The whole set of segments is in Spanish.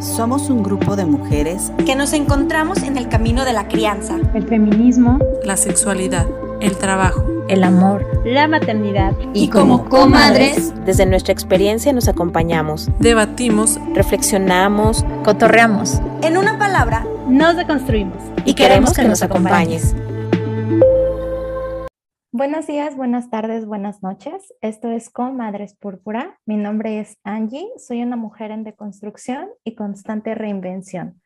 Somos un grupo de mujeres que nos encontramos en el camino de la crianza, el feminismo, la sexualidad, el trabajo, el amor, la maternidad. Y, como comadres, desde nuestra experiencia nos acompañamos, debatimos, reflexionamos, cotorreamos. En una palabra, nos deconstruimos. Y, queremos que, nos acompañes. Buenos días, buenas tardes, buenas noches. Esto es Con Madres Púrpura. Mi nombre es Angie, soy una mujer en deconstrucción y constante reinvención.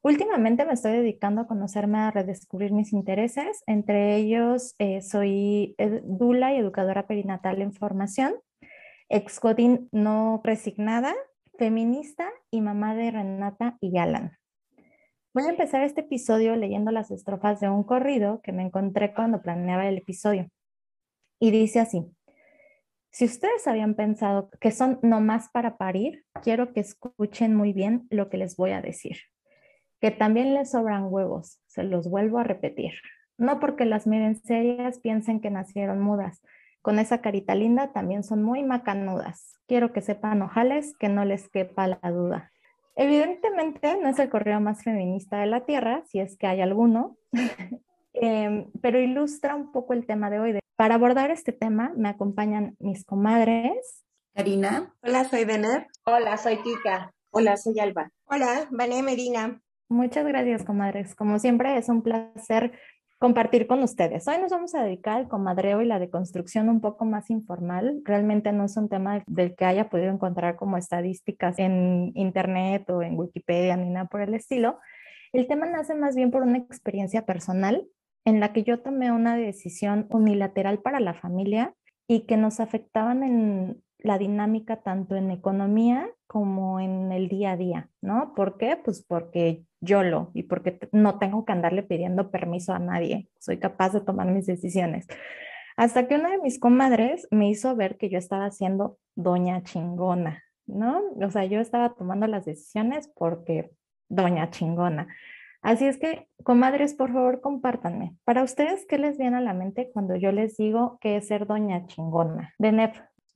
Últimamente me estoy dedicando a conocerme, a redescubrir mis intereses. Entre ellos, eh, soy dula y educadora perinatal en formación, excodín no resignada, feminista y mamá de Renata y Alan. Voy a empezar este episodio leyendo las estrofas de un corrido que me encontré cuando planeaba el episodio. Y dice así, si ustedes habían pensado que son nomás para parir, quiero que escuchen muy bien lo que les voy a decir. Que también les sobran huevos, se los vuelvo a repetir. No porque las miren serias piensen que nacieron mudas. Con esa carita linda también son muy macanudas. Quiero que sepan, ojales, que no les quepa la duda. Evidentemente no es el correo más feminista de la Tierra, si es que hay alguno, em, pero ilustra un poco el tema de hoy. Para abordar este tema me acompañan mis comadres. Karina. Hola, soy Bener. Hola, soy Kika. Hola, soy Alba. Hola, Vané Medina. Muchas gracias, comadres. Como siempre, es un placer compartir con ustedes. Hoy nos vamos a dedicar al comadreo y la deconstrucción un poco más informal. Realmente no es un tema del que haya podido encontrar como estadísticas en internet o en Wikipedia ni nada por el estilo. El tema nace más bien por una experiencia personal en la que yo tomé una decisión unilateral para la familia y que nos afectaban en la dinámica tanto en economía como en el día a día, ¿no? ¿Por qué? Pues porque yo lo y porque no tengo que andarle pidiendo permiso a nadie, soy capaz de tomar mis decisiones. Hasta que una de mis comadres me hizo ver que yo estaba siendo doña chingona, ¿no? O sea, yo estaba tomando las decisiones porque doña chingona. Así es que, comadres, por favor, compártanme. Para ustedes, ¿qué les viene a la mente cuando yo les digo que es ser doña chingona? De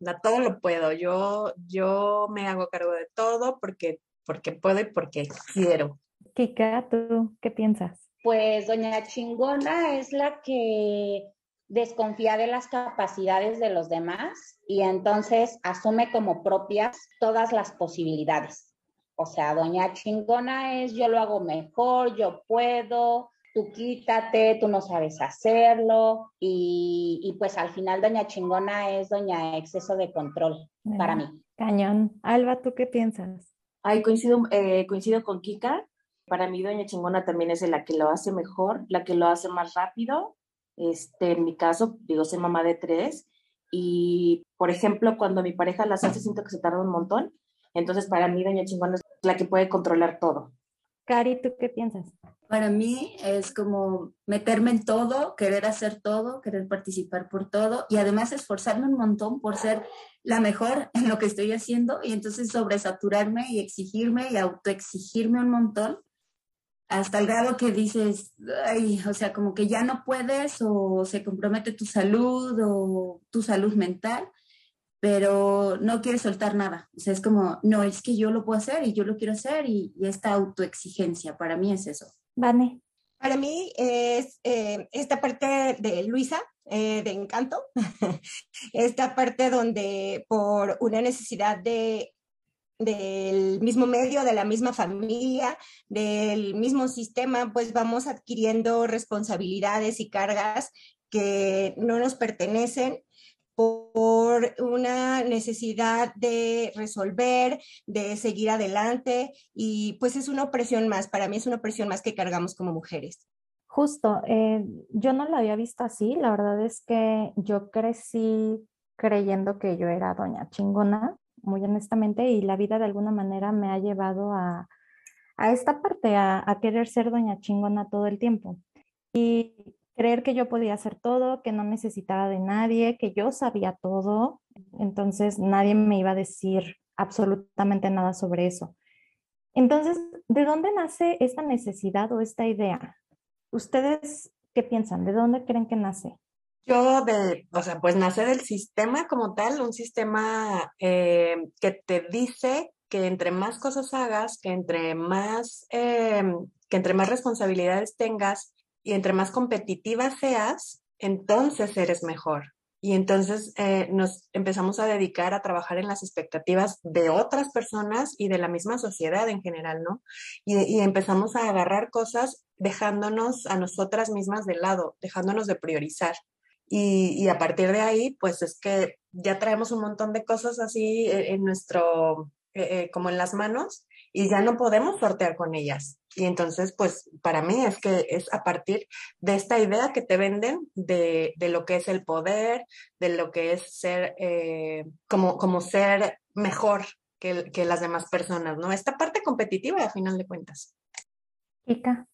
NEP. todo lo puedo. Yo, yo me hago cargo de todo porque, porque puedo y porque quiero. Kika, ¿tú qué piensas? Pues doña chingona es la que desconfía de las capacidades de los demás y entonces asume como propias todas las posibilidades. O sea, doña chingona es yo lo hago mejor, yo puedo, tú quítate, tú no sabes hacerlo y, y pues al final doña chingona es doña exceso de control para mí. Cañón. Alba, ¿tú qué piensas? Ay, coincido, eh, coincido con Kika para mí Doña Chingona también es la que lo hace mejor, la que lo hace más rápido. Este, en mi caso, digo, soy mamá de tres y, por ejemplo, cuando mi pareja las hace, siento que se tarda un montón. Entonces, para mí Doña Chingona es la que puede controlar todo. Cari, ¿tú qué piensas? Para mí es como meterme en todo, querer hacer todo, querer participar por todo y además esforzarme un montón por ser la mejor en lo que estoy haciendo y entonces sobresaturarme y exigirme y autoexigirme un montón hasta el grado que dices, ay, o sea, como que ya no puedes o se compromete tu salud o tu salud mental, pero no quieres soltar nada. O sea, es como, no, es que yo lo puedo hacer y yo lo quiero hacer y, esta autoexigencia, para mí es eso. Vane. Para mí es eh, esta parte de Luisa, eh, de Encanto, esta parte donde por una necesidad de del mismo medio, de la misma familia, del mismo sistema, pues vamos adquiriendo responsabilidades y cargas que no nos pertenecen por una necesidad de resolver, de seguir adelante y pues es una opresión más, para mí es una opresión más que cargamos como mujeres. Justo, eh, yo no lo había visto así, la verdad es que yo crecí creyendo que yo era doña chingona, muy honestamente, y la vida de alguna manera me ha llevado a, esta parte, a, querer ser doña chingona todo el tiempo. Y creer que yo podía hacer todo, que no necesitaba de nadie, que yo sabía todo, entonces nadie me iba a decir absolutamente nada sobre eso. Entonces, ¿de dónde nace esta necesidad o esta idea? ¿Ustedes qué piensan? ¿De dónde creen que nace? Yo o sea, pues nace del sistema como tal, un sistema eh, que te dice que entre más cosas hagas, que entre más, em, que entre más responsabilidades tengas y entre más competitiva seas, entonces eres mejor. Y entonces eh, nos empezamos a dedicar a trabajar en las expectativas de otras personas y de la misma sociedad en general, ¿no? Y, empezamos a agarrar cosas dejándonos a nosotras mismas de lado, dejándonos de priorizar. Y, a partir de ahí, pues es que ya traemos un montón de cosas así eh, en nuestro, eh, como en las manos, y ya no podemos sortear con ellas. Y entonces, pues para mí es que es a partir de esta idea que te venden de, de lo que es el poder, de lo que es ser, eh, como, como ser mejor que, que, las demás personas, ¿no? Esta parte competitiva, a final de cuentas. Kika.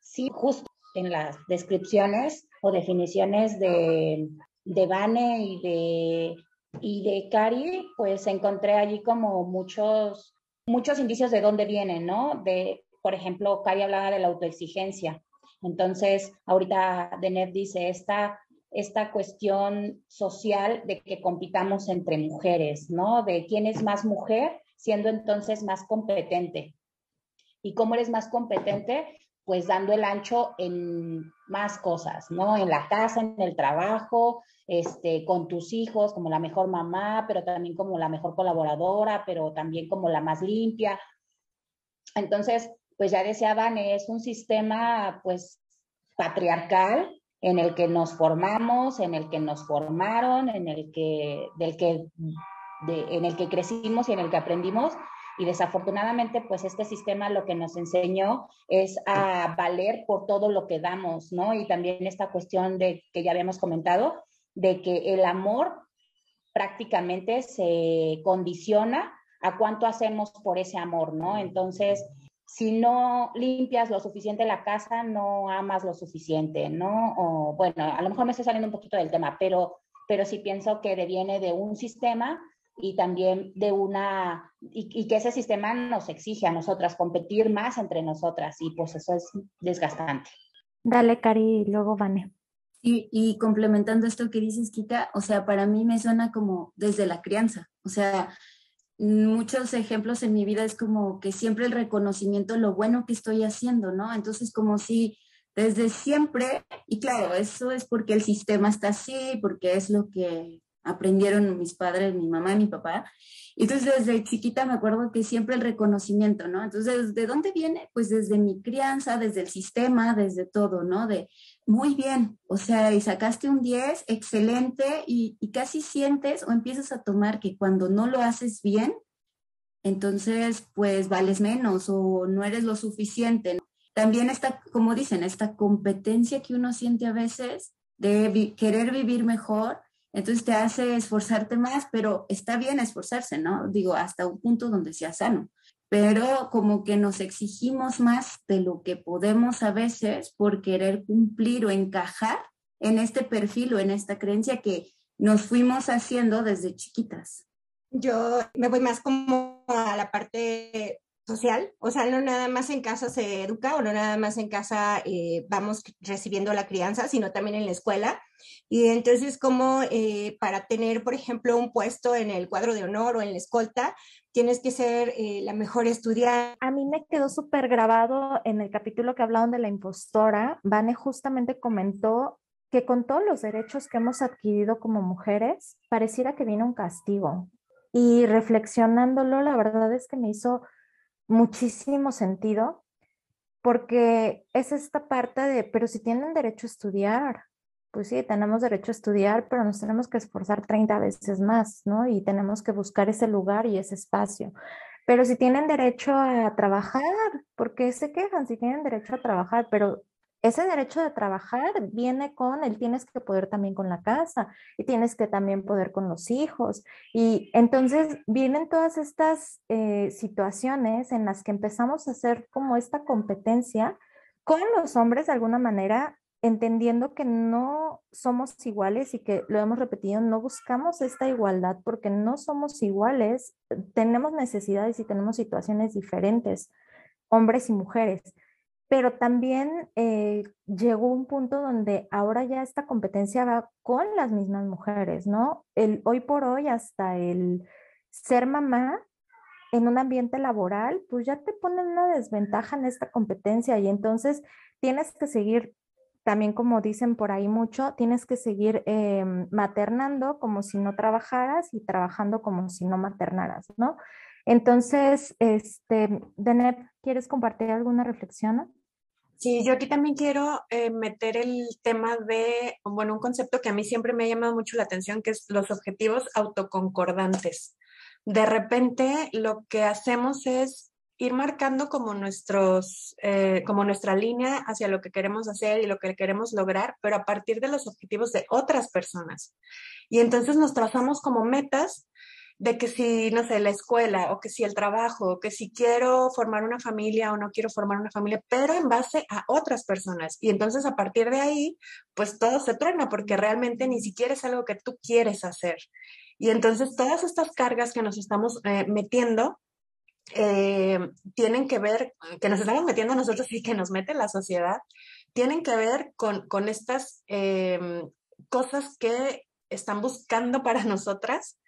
Sí, justo en las descripciones o definiciones de, de Vane y de, y de Cari, pues encontré allí como muchos muchos indicios de dónde vienen, ¿no? De, por ejemplo, Cari hablaba de la autoexigencia. Entonces, ahorita Deneb dice, esta, esta cuestión social de que compitamos entre mujeres, ¿no? De quién es más mujer, siendo entonces más competente. ¿Y cómo eres más competente? Pues dando el ancho en más cosas, ¿no? En la casa, en el trabajo, este, con tus hijos como la mejor mamá, pero también como la mejor colaboradora, pero también como la más limpia. Entonces, pues ya decían, es un sistema pues patriarcal en el que nos formamos, en el que nos formaron, en el que, del que, en el que crecimos y en el que aprendimos. Y desafortunadamente, pues este sistema lo que nos enseñó es a valer por todo lo que damos, ¿no? Y también esta cuestión de que ya habíamos comentado, de que el amor prácticamente se condiciona a cuánto hacemos por ese amor, ¿no? Entonces, si no limpias lo suficiente la casa, no amas lo suficiente, ¿no? O, bueno, a lo mejor me estoy saliendo un poquito del tema, pero, pero sí pienso que deviene de un sistema y también de una, y, y, que ese sistema nos exige a nosotras competir más entre nosotras y pues eso es desgastante. Dale, Cari, luego Vane. Y, complementando esto que dices, Kika, o sea, para mí me suena como desde la crianza. O sea, muchos ejemplos en mi vida es como que siempre el reconocimiento, lo bueno que estoy haciendo, ¿no? Entonces, como si desde siempre, y claro, eso es porque el sistema está así, porque es lo que aprendieron mis padres, mi mamá y mi papá. Entonces, desde chiquita me acuerdo que siempre el reconocimiento, ¿no? Entonces, ¿de dónde viene? Pues desde mi crianza, desde el sistema, desde todo, ¿no? De, muy bien, o sea, y sacaste un 10, excelente, y, y casi sientes o empiezas a tomar que cuando no lo haces bien, entonces, pues vales menos o no eres lo suficiente. También está, como dicen, esta competencia que uno siente a veces de querer vivir mejor entonces te hace esforzarte más, pero está bien esforzarse, ¿no? Digo, hasta un punto donde sea sano. Pero como que nos exigimos más de lo que podemos a veces por querer cumplir o encajar en este perfil o en esta creencia que nos fuimos haciendo desde chiquitas. Yo me voy más como a la parte social, o sea, no nada más en casa se educa o no nada más en casa eh, vamos recibiendo la crianza, sino también en la escuela. Y entonces, como eh, para tener, por ejemplo, un puesto en el cuadro de honor o en la escolta, tienes que ser eh, la mejor estudiante. A mí me quedó súper grabado en el capítulo que hablaron de la impostora. Vane justamente comentó que con todos los derechos que hemos adquirido como mujeres, pareciera que viene un castigo. Y reflexionándolo, la verdad es que me hizo muchísimo sentido porque es esta parte de, pero si tienen derecho a estudiar, pues sí, tenemos derecho a estudiar, pero nos tenemos que esforzar 30 veces más, ¿no? Y tenemos que buscar ese lugar y ese espacio. Pero si tienen derecho a trabajar, ¿por qué se quejan si tienen derecho a trabajar? Pero ese derecho de trabajar viene con el tienes que poder también con la casa y tienes que también poder con los hijos. Y entonces vienen todas estas eh, situaciones en las que empezamos a hacer como esta competencia con los hombres de alguna manera, entendiendo que no somos iguales y que lo hemos repetido, no buscamos esta igualdad porque no somos iguales, tenemos necesidades y tenemos situaciones diferentes, hombres y mujeres pero también eh, llegó un punto donde ahora ya esta competencia va con las mismas mujeres, ¿no? El hoy por hoy hasta el ser mamá en un ambiente laboral, pues ya te ponen una desventaja en esta competencia y entonces tienes que seguir, también como dicen por ahí mucho, tienes que seguir em, maternando como si no trabajaras y trabajando como si no maternaras, ¿no? Entonces, este, Deneb, ¿quieres compartir alguna reflexión? Sí, yo aquí también quiero eh, meter el tema de, bueno, un concepto que a mí siempre me ha llamado mucho la atención, que es los objetivos autoconcordantes. De repente lo que hacemos es ir marcando como nuestros, eh, como nuestra línea hacia lo que queremos hacer y lo que queremos lograr, pero a partir de los objetivos de otras personas. Y entonces nos trazamos como metas de que si, no sé, la escuela o que si el trabajo o que si quiero formar una familia o no quiero formar una familia, pero en base a otras personas. Y entonces a partir de ahí, pues todo se truena porque realmente ni siquiera es algo que tú quieres hacer. Y entonces todas estas cargas que nos estamos eh, metiendo eh, tienen que ver, que nos estamos metiendo nosotros y que nos mete la sociedad, tienen que ver con, con estas eh, cosas que están buscando para nosotras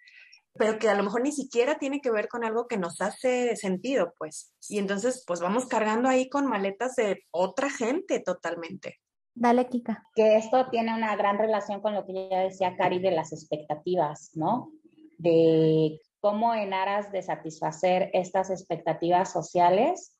pero que a lo mejor ni siquiera tiene que ver con algo que nos hace sentido, pues. Y entonces, pues vamos cargando ahí con maletas de otra gente totalmente. Dale, Kika. Que esto tiene una gran relación con lo que ya decía Cari de las expectativas, ¿no? De cómo en aras de satisfacer estas expectativas sociales,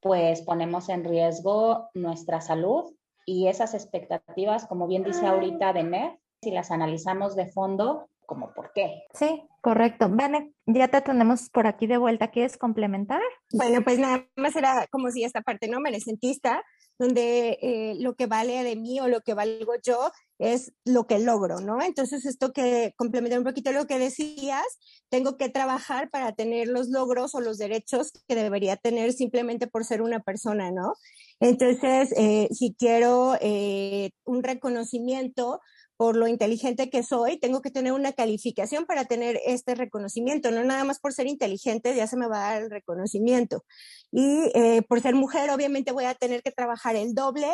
pues ponemos en riesgo nuestra salud y esas expectativas, como bien dice ahorita Dener, si las analizamos de fondo, como por qué. Sí, correcto. Vane, ya te tenemos por aquí de vuelta. ¿Quieres complementar? Bueno, pues nada más era como si esta parte, ¿no? Merecentista, donde eh, lo que vale de mí o lo que valgo yo es lo que logro, ¿no? Entonces, esto que complementa un poquito lo que decías, tengo que trabajar para tener los logros o los derechos que debería tener simplemente por ser una persona, ¿no? Entonces, eh, si quiero eh, un reconocimiento, por lo inteligente que soy, tengo que tener una calificación para tener este reconocimiento, no nada más por ser inteligente ya se me va a dar el reconocimiento. Y eh, por ser mujer, obviamente voy a tener que trabajar el doble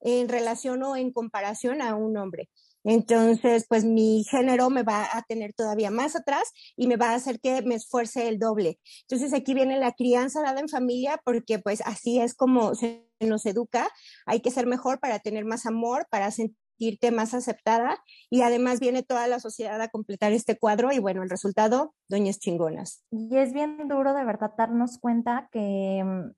en relación o en comparación a un hombre. Entonces, pues mi género me va a tener todavía más atrás y me va a hacer que me esfuerce el doble. Entonces, aquí viene la crianza dada en familia porque pues así es como se nos educa. Hay que ser mejor para tener más amor, para sentir sentirte más aceptada y además viene toda la sociedad a completar este cuadro y bueno, el resultado, doñas chingonas. Y es bien duro de verdad darnos cuenta que, mm,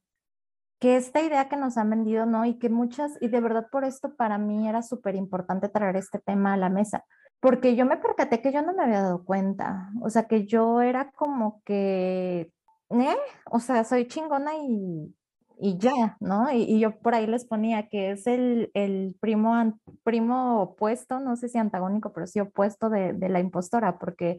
que esta idea que nos han vendido, ¿no? Y que muchas, y de verdad por esto para mí era súper importante traer este tema a la mesa, porque yo me percaté que yo no me había dado cuenta, o sea, que yo era como que, ¿eh? O sea, soy chingona y y ya, ¿no? Y, yo por ahí les ponía que es el, el primo, primo opuesto, no sé si antagónico, pero sí opuesto de, de la impostora, porque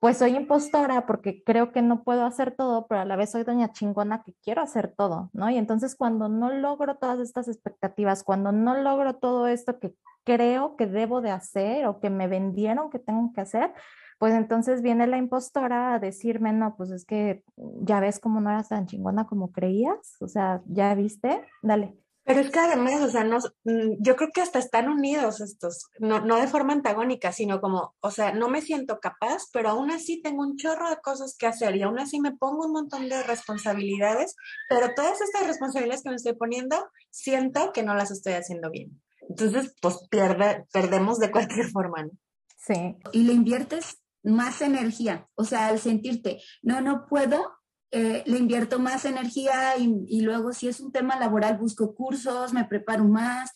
pues soy impostora porque creo que no puedo hacer todo, pero a la vez soy doña chingona que quiero hacer todo, ¿no? Y entonces cuando no logro todas estas expectativas, cuando no logro todo esto que creo que debo de hacer o que me vendieron que tengo que hacer, pues entonces viene la impostora a decirme, no, pues es que ya ves cómo no eras tan chingona como creías, o sea, ya viste, dale. Pero es que además, o sea, no, mm, yo creo que hasta están unidos estos, no, no de forma antagónica, sino como, o sea, no me siento capaz, pero aún así tengo un chorro de cosas que hacer y aún así me pongo un montón de responsabilidades, pero todas estas responsabilidades que me estoy poniendo, siento que no las estoy haciendo bien. Entonces, pues pierde, perdemos de cualquier forma, ¿no? Sí. Y le inviertes más energía, o sea, al sentirte, no, no puedo, eh, le invierto más energía y, luego si es un tema laboral busco cursos, me preparo más.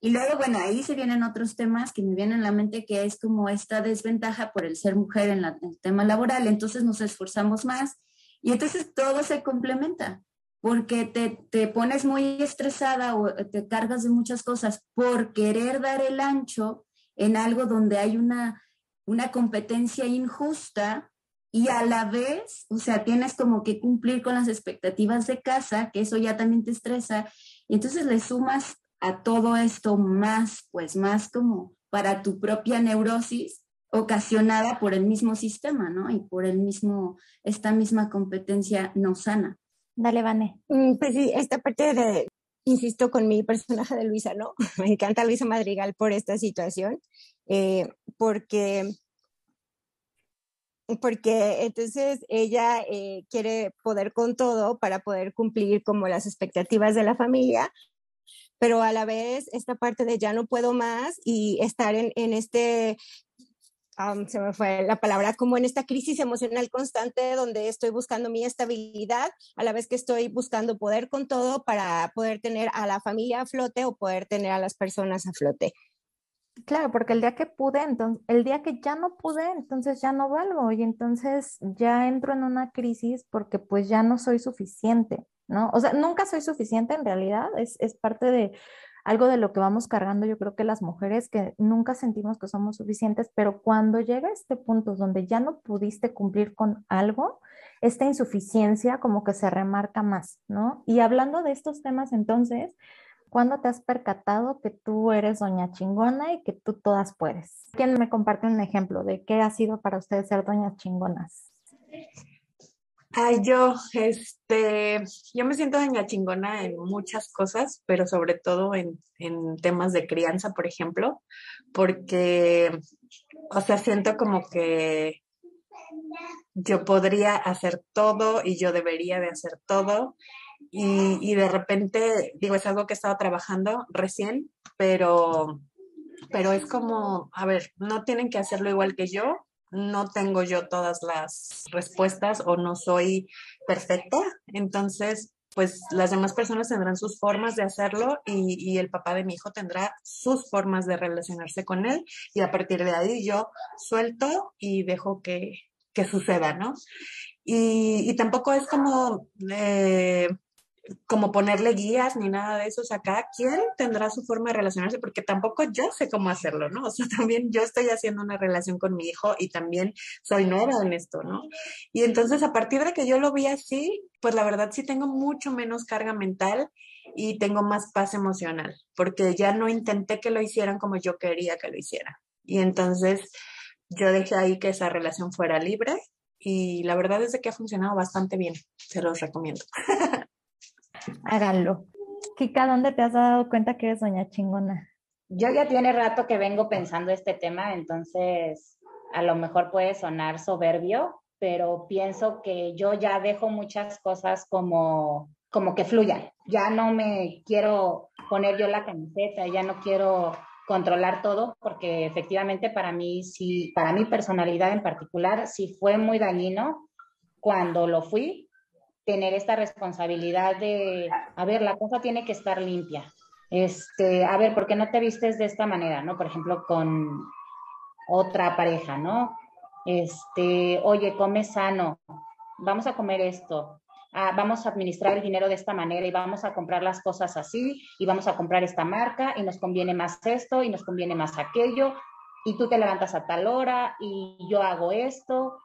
Y luego, bueno, ahí se vienen otros temas que me vienen a la mente, que es como esta desventaja por el ser mujer en, en el tema laboral. Entonces nos esforzamos más y entonces todo se complementa porque te, te, pones muy estresada o te cargas de muchas cosas por querer dar el ancho en algo donde hay una una competencia injusta y a la vez, o sea, tienes como que cumplir con las expectativas de casa, que eso ya también te estresa, y entonces le sumas a todo esto más, pues más como para tu propia neurosis ocasionada por el mismo sistema, ¿no? Y por el mismo, esta misma competencia no sana. Dale, Vane. Mm, pues sí, esta parte de, insisto con mi personaje de Luisa, ¿no? Me encanta Luisa Madrigal por esta situación, eh, porque porque entonces ella eh, quiere poder con todo para poder cumplir como las expectativas de la familia, pero a la vez esta parte de ya no puedo más y estar en, en este se me fue la palabra, como en esta crisis emocional constante donde estoy buscando mi estabilidad, a la vez que estoy buscando poder con todo para poder tener a la familia a flote o poder tener a las personas a flote. Claro, porque el día que pude, entonces, el día que ya no pude, entonces ya no valgo y entonces ya entro en una crisis porque pues ya no soy suficiente, ¿no? O sea, nunca soy suficiente en realidad, es, es parte de algo de lo que vamos cargando, yo creo que las mujeres que nunca sentimos que somos suficientes, pero cuando llega este punto donde ya no pudiste cumplir con algo, esta insuficiencia como que se remarca más, ¿no? Y hablando de estos temas entonces, ¿cuándo te has percatado que tú eres doña chingona y que tú todas puedes? ¿Quién me comparte un ejemplo de qué ha sido para ustedes ser doñas chingonas? Ay, yo, este, yo me siento doña chingona en muchas cosas, pero sobre todo en, en temas de crianza, por ejemplo, porque, o sea, siento como que yo podría hacer todo y yo debería de hacer todo. Y, de repente, digo, es algo que he estado trabajando recién, pero, pero es como, a ver, no tienen que hacerlo igual que yo, no tengo yo todas las respuestas o no soy perfecta. Entonces, pues las demás personas tendrán sus formas de hacerlo y, el papá de mi hijo tendrá sus formas de relacionarse con él y a partir de ahí yo suelto y dejo que, que suceda, ¿no? Y, y tampoco es como... Eh, como ponerle guías ni nada de eso, o sea, cada quien tendrá su forma de relacionarse porque tampoco yo sé cómo hacerlo, ¿no? O sea, también yo estoy haciendo una relación con mi hijo y también soy nueva en esto, ¿no? Y entonces a partir de que yo lo vi así, pues la verdad sí tengo mucho menos carga mental y tengo más paz emocional, porque ya no intenté que lo hicieran como yo quería que lo hicieran. Y entonces yo dejé ahí que esa relación fuera libre y la verdad es que ha funcionado bastante bien, se los recomiendo. Háganlo. Kika, ¿dónde te has dado cuenta que eres doña chingona? Yo ya tiene rato que vengo pensando este tema, entonces a lo mejor puede sonar soberbio, pero pienso que yo ya dejo muchas cosas como, como que fluyan. Ya no me quiero poner yo la camiseta, ya no quiero controlar todo, porque efectivamente para mí, sí, para mi personalidad en particular, sí fue muy dañino cuando lo fui, tener esta responsabilidad de, a ver, la cosa tiene que estar limpia. Este, a ver, ¿por qué no te vistes de esta manera, no? Por ejemplo, con otra pareja, ¿no? Este, oye, come sano, vamos a comer esto, ah, vamos a administrar el dinero de esta manera y vamos a comprar las cosas así y vamos a comprar esta marca y nos conviene más esto y nos conviene más aquello y tú te levantas a tal hora y yo hago esto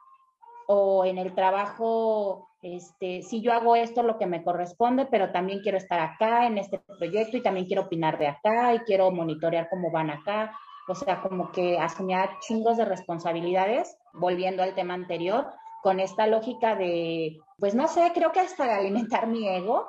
o en el trabajo este, si yo hago esto lo que me corresponde, pero también quiero estar acá en este proyecto y también quiero opinar de acá y quiero monitorear cómo van acá. O sea, como que asumía chingos de responsabilidades, volviendo al tema anterior, con esta lógica de, pues no sé, creo que hasta alimentar mi ego,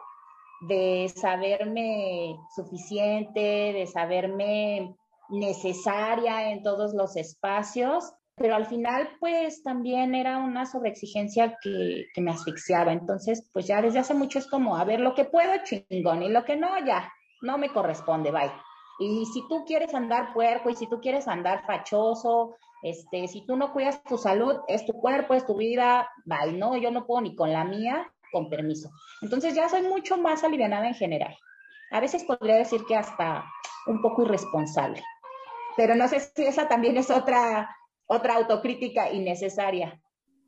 de saberme suficiente, de saberme necesaria en todos los espacios pero al final pues también era una sobreexigencia que, que me asfixiaba. Entonces pues ya desde hace mucho es como, a ver, lo que puedo chingón y lo que no, ya, no me corresponde, bye. Y si tú quieres andar puerco y si tú quieres andar fachoso, este, si tú no cuidas tu salud, es tu cuerpo, es tu vida, bye, no, yo no puedo ni con la mía, con permiso. Entonces ya soy mucho más alivianada en general. A veces podría decir que hasta un poco irresponsable. Pero no sé si esa también es otra otra autocrítica innecesaria.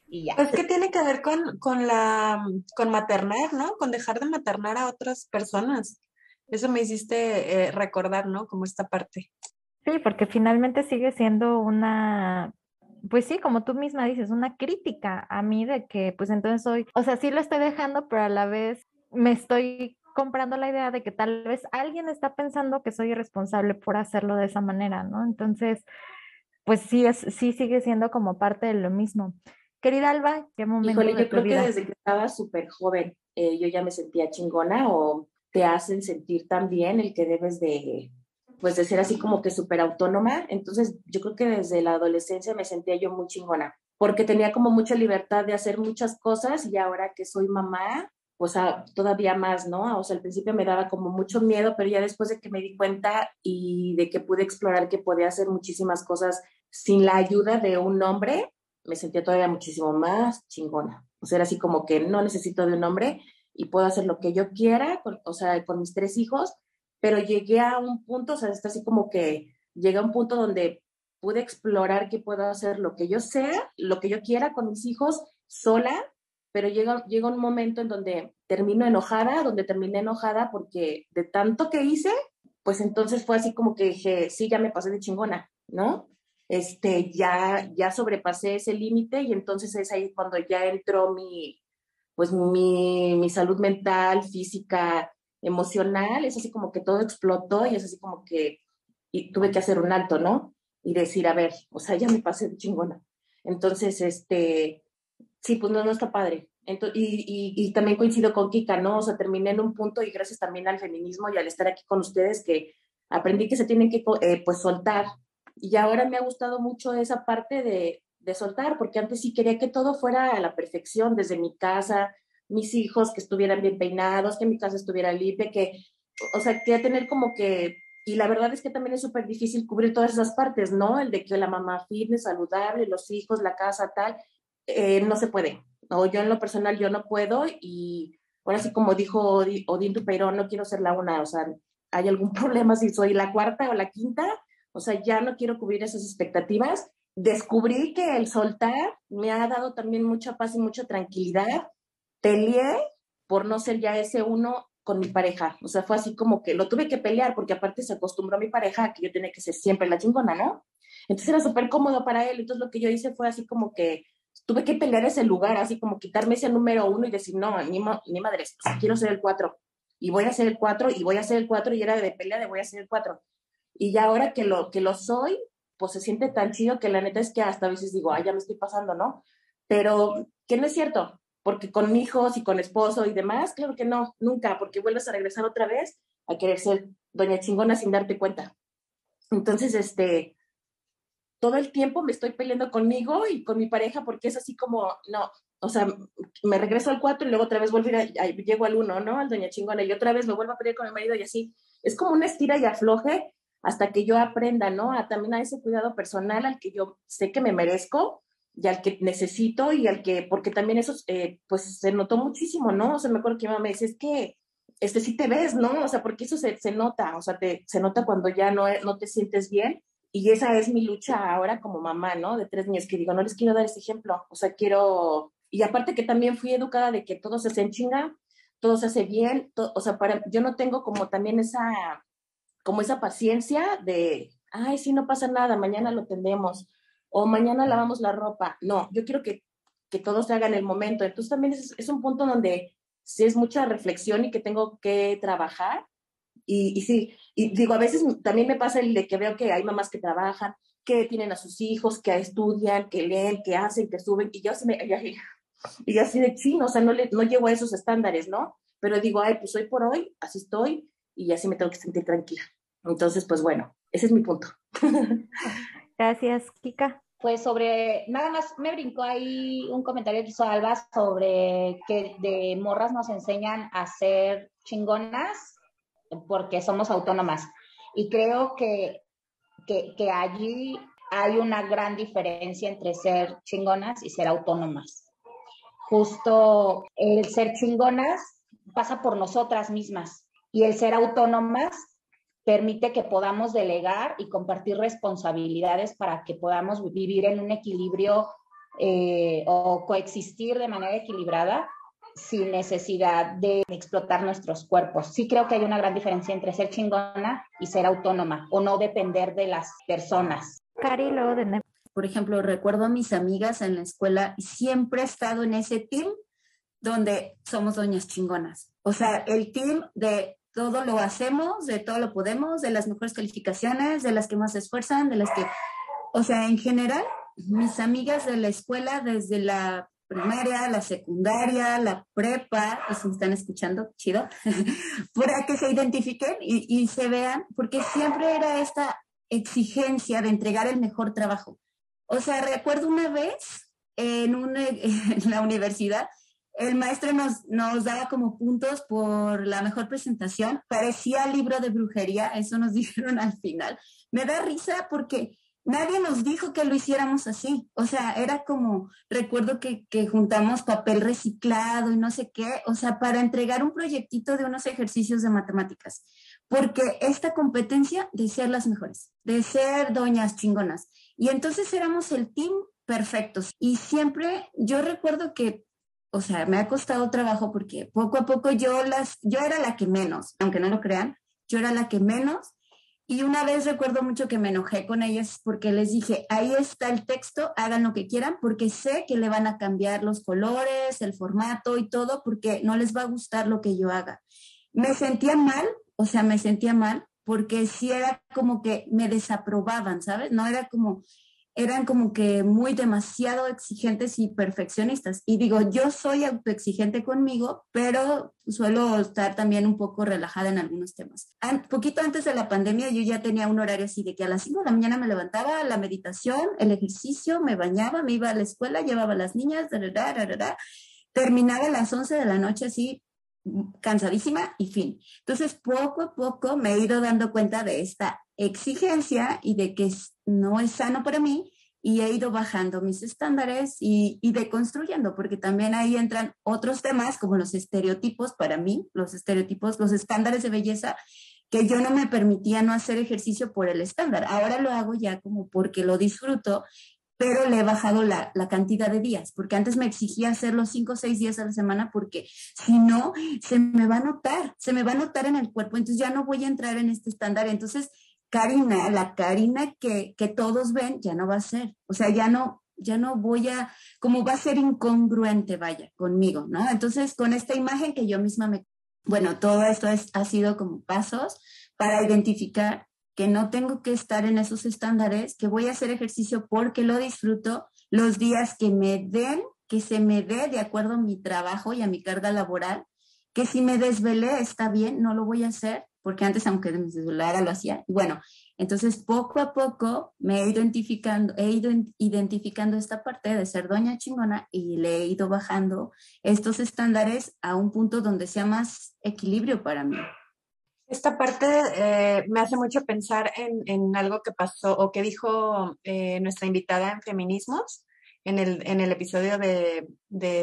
Y ya. Pues que tiene que ver con, con la, con maternar, ¿no? Con dejar de maternar a otras personas. Eso me hiciste eh, recordar, ¿no? Como esta parte. Sí, porque finalmente sigue siendo una, pues sí, como tú misma dices, una crítica a mí de que, pues entonces soy, o sea, sí lo estoy dejando, pero a la vez me estoy comprando la idea de que tal vez alguien está pensando que soy irresponsable por hacerlo de esa manera, ¿no? Entonces, pues sí, es, sí sigue siendo como parte de lo mismo. Querida Alba, ¿qué momento Híjole, de yo creo vida? que desde que estaba súper joven, eh, yo ya me sentía chingona o te hacen sentir también el que debes de, pues de ser así como que súper autónoma. Entonces yo creo que desde la adolescencia me sentía yo muy chingona. porque tenía como mucha libertad de hacer muchas cosas y ahora que soy mamá, pues todavía más, ¿no? O sea, al principio me daba como mucho miedo, pero ya después de que me di cuenta y de que pude explorar que podía hacer muchísimas cosas sin la ayuda de un hombre, me sentía todavía muchísimo más chingona. O sea, era así como que no necesito de un hombre y puedo hacer lo que yo quiera, o sea, con mis tres hijos, pero llegué a un punto, o sea, está así como que llegué a un punto donde pude explorar que puedo hacer lo que yo sea, lo que yo quiera con mis hijos sola, pero llega, llega un momento en donde termino enojada, donde terminé enojada porque de tanto que hice, pues entonces fue así como que dije, sí, ya me pasé de chingona, ¿no? Este, ya, ya sobrepasé ese límite y entonces es ahí cuando ya entró mi, pues mi, mi salud mental, física, emocional, es así como que todo explotó y es así como que y tuve que hacer un alto, ¿no? Y decir, a ver, o sea, ya me pasé de chingona. Entonces, este, sí, pues no, no está padre. Entonces, y, y, también coincido con Kika, ¿no? O sea, terminé en un punto y gracias también al feminismo y al estar aquí con ustedes que aprendí que se tienen que, eh, pues, soltar. Y ahora me ha gustado mucho esa parte de, de soltar, porque antes sí quería que todo fuera a la perfección, desde mi casa, mis hijos que estuvieran bien peinados, que mi casa estuviera limpia, que, o sea, quería tener como que y la verdad es que también es súper difícil cubrir todas esas partes, ¿no? El de que la mamá fitness, saludable, los hijos, la casa, tal, eh, no se puede. O yo en lo personal yo no puedo y ahora sí como dijo Odín Dupeirón, no quiero ser la una, o sea, hay algún problema si soy la cuarta o la quinta, o sea, ya no quiero cubrir esas expectativas. Descubrí que el soltar me ha dado también mucha paz y mucha tranquilidad. Peleé por no ser ya ese uno con mi pareja. O sea, fue así como que lo tuve que pelear porque aparte se acostumbró a mi pareja a que yo tenía que ser siempre la chingona, ¿no? Entonces era súper cómodo para él. Entonces lo que yo hice fue así como que tuve que pelear ese lugar, así como quitarme ese número uno y decir, no, ni, ni madre, quiero ser el cuatro. Y voy a ser el cuatro y voy a ser el cuatro y era de pelea de voy a ser el cuatro. Y ya ahora que lo, que lo soy, pues se siente tan chido que la neta es que hasta a veces digo, ay, ya me estoy pasando, ¿no? Pero que no es cierto porque con hijos y con esposo y demás, claro que no, nunca, porque vuelves a regresar otra vez a querer ser doña chingona sin darte cuenta. Entonces, este, todo el tiempo me estoy peleando conmigo y con mi pareja porque es así como, no, o sea, me regreso al cuatro y luego otra vez vuelvo a, ir llego al uno, ¿no? Al doña chingona y otra vez me vuelvo a pelear con mi marido y así. Es como una estira y afloje hasta que yo aprenda, ¿no? A también a ese cuidado personal al que yo sé que me merezco y al que necesito y al que, porque también eso, eh, pues se notó muchísimo, ¿no? O sea, me acuerdo que mi mamá me dice, es que, este sí te ves, ¿no? O sea, porque eso se, se nota, o sea, te, se nota cuando ya no, no te sientes bien. Y esa es mi lucha ahora como mamá, ¿no? De tres niños, que digo, no les quiero dar ese ejemplo, o sea, quiero, y aparte que también fui educada de que todo se hace chinga, todo se hace bien, o sea, para, yo no tengo como también esa, como esa paciencia de, ay, sí, no pasa nada, mañana lo tendemos o mañana lavamos la ropa. No, yo quiero que, que todo se haga en el momento. Entonces también es, es un punto donde sí es mucha reflexión y que tengo que trabajar. Y, y, sí, y digo, a veces también me pasa el de que veo que hay mamás que trabajan, que tienen a sus hijos, que estudian, que leen, que hacen, que suben, y yo así, me, y así de sí, o sea, no, le, no llego a esos estándares, ¿no? Pero digo, ay, pues hoy por hoy, así estoy, y así me tengo que sentir tranquila. Entonces, pues bueno, ese es mi punto. Gracias, Kika. Pues sobre, nada más me brincó ahí un comentario que hizo Alba sobre que de morras nos enseñan a ser chingonas porque somos autónomas. Y creo que, que, que allí hay una gran diferencia entre ser chingonas y ser autónomas. Justo el ser chingonas pasa por nosotras mismas y el ser autónomas permite que podamos delegar y compartir responsabilidades para que podamos vivir en un equilibrio eh, o coexistir de manera equilibrada sin necesidad de explotar nuestros cuerpos. Sí creo que hay una gran diferencia entre ser chingona y ser autónoma o no depender de las personas. Cari, de Por ejemplo, recuerdo a mis amigas en la escuela y siempre he estado en ese team donde somos doñas chingonas. O sea, el team de todo lo hacemos, de todo lo podemos, de las mejores calificaciones, de las que más se esfuerzan, de las que, o sea, en general, mis amigas de la escuela, desde la primaria, la secundaria, la prepa, y si me están escuchando, chido, para que se identifiquen y, y se vean, porque siempre era esta exigencia de entregar el mejor trabajo. O sea, recuerdo una vez en, una, en la universidad el maestro nos, nos daba como puntos por la mejor presentación. Parecía libro de brujería, eso nos dijeron al final. Me da risa porque nadie nos dijo que lo hiciéramos así. O sea, era como, recuerdo que, que, juntamos papel reciclado y no sé qué, o sea, para entregar un proyectito de unos ejercicios de matemáticas. Porque esta competencia de ser las mejores, de ser doñas chingonas. Y entonces éramos el team perfectos. Y siempre, yo recuerdo que o sea, me ha costado trabajo porque poco a poco yo las, yo era la que menos, aunque no lo crean, yo era la que menos. Y una vez recuerdo mucho que me enojé con ellas porque les dije, ahí está el texto, hagan lo que quieran, porque sé que le van a cambiar los colores, el formato y todo, porque no les va a gustar lo que yo haga. Me sentía mal, o sea, me sentía mal, porque sí era como que me desaprobaban, ¿sabes? No era como, eran como que muy demasiado exigentes y perfeccionistas. Y digo, yo soy autoexigente conmigo, pero suelo estar también un poco relajada en algunos temas. poquito antes de la pandemia yo ya tenía un horario así de que a las 5 de la mañana me levantaba, la meditación, el ejercicio, me bañaba, me iba a la escuela, llevaba a las niñas, terminaba a las 11 de la noche así cansadísima y fin. Entonces, poco a poco me he ido dando cuenta de esta exigencia y de que no es sano para mí y he ido bajando mis estándares y, y deconstruyendo, porque también ahí entran otros temas como los estereotipos para mí, los estereotipos, los estándares de belleza que yo no me permitía no hacer ejercicio por el estándar. Ahora lo hago ya como porque lo disfruto, pero le he bajado la, cantidad de días, porque antes me exigía hacerlo cinco o seis días a la semana, porque si no, se me va a notar, se me va a notar en el cuerpo, entonces ya no voy a entrar en este estándar. Entonces, Karina, la Karina que, que todos ven, ya no va a ser. O sea, ya no, ya no voy a, como va a ser incongruente, vaya, conmigo, ¿no? Entonces, con esta imagen que yo misma me, bueno, todo esto es, ha sido como pasos para identificar que no tengo que estar en esos estándares, que voy a hacer ejercicio porque lo disfruto los días que me den, que se me dé de acuerdo a mi trabajo y a mi carga laboral, que si me desvelé está bien, no lo voy a hacer, porque antes aunque me desvelara lo hacía. Y bueno, entonces poco a poco me he identificando, he ido identificando esta parte de ser doña chingona y le he ido bajando estos estándares a un punto donde sea más equilibrio para mí. Esta parte eh, me hace mucho pensar en, en, algo que pasó o que dijo eh, nuestra invitada en Feminismos, en el, en el episodio de,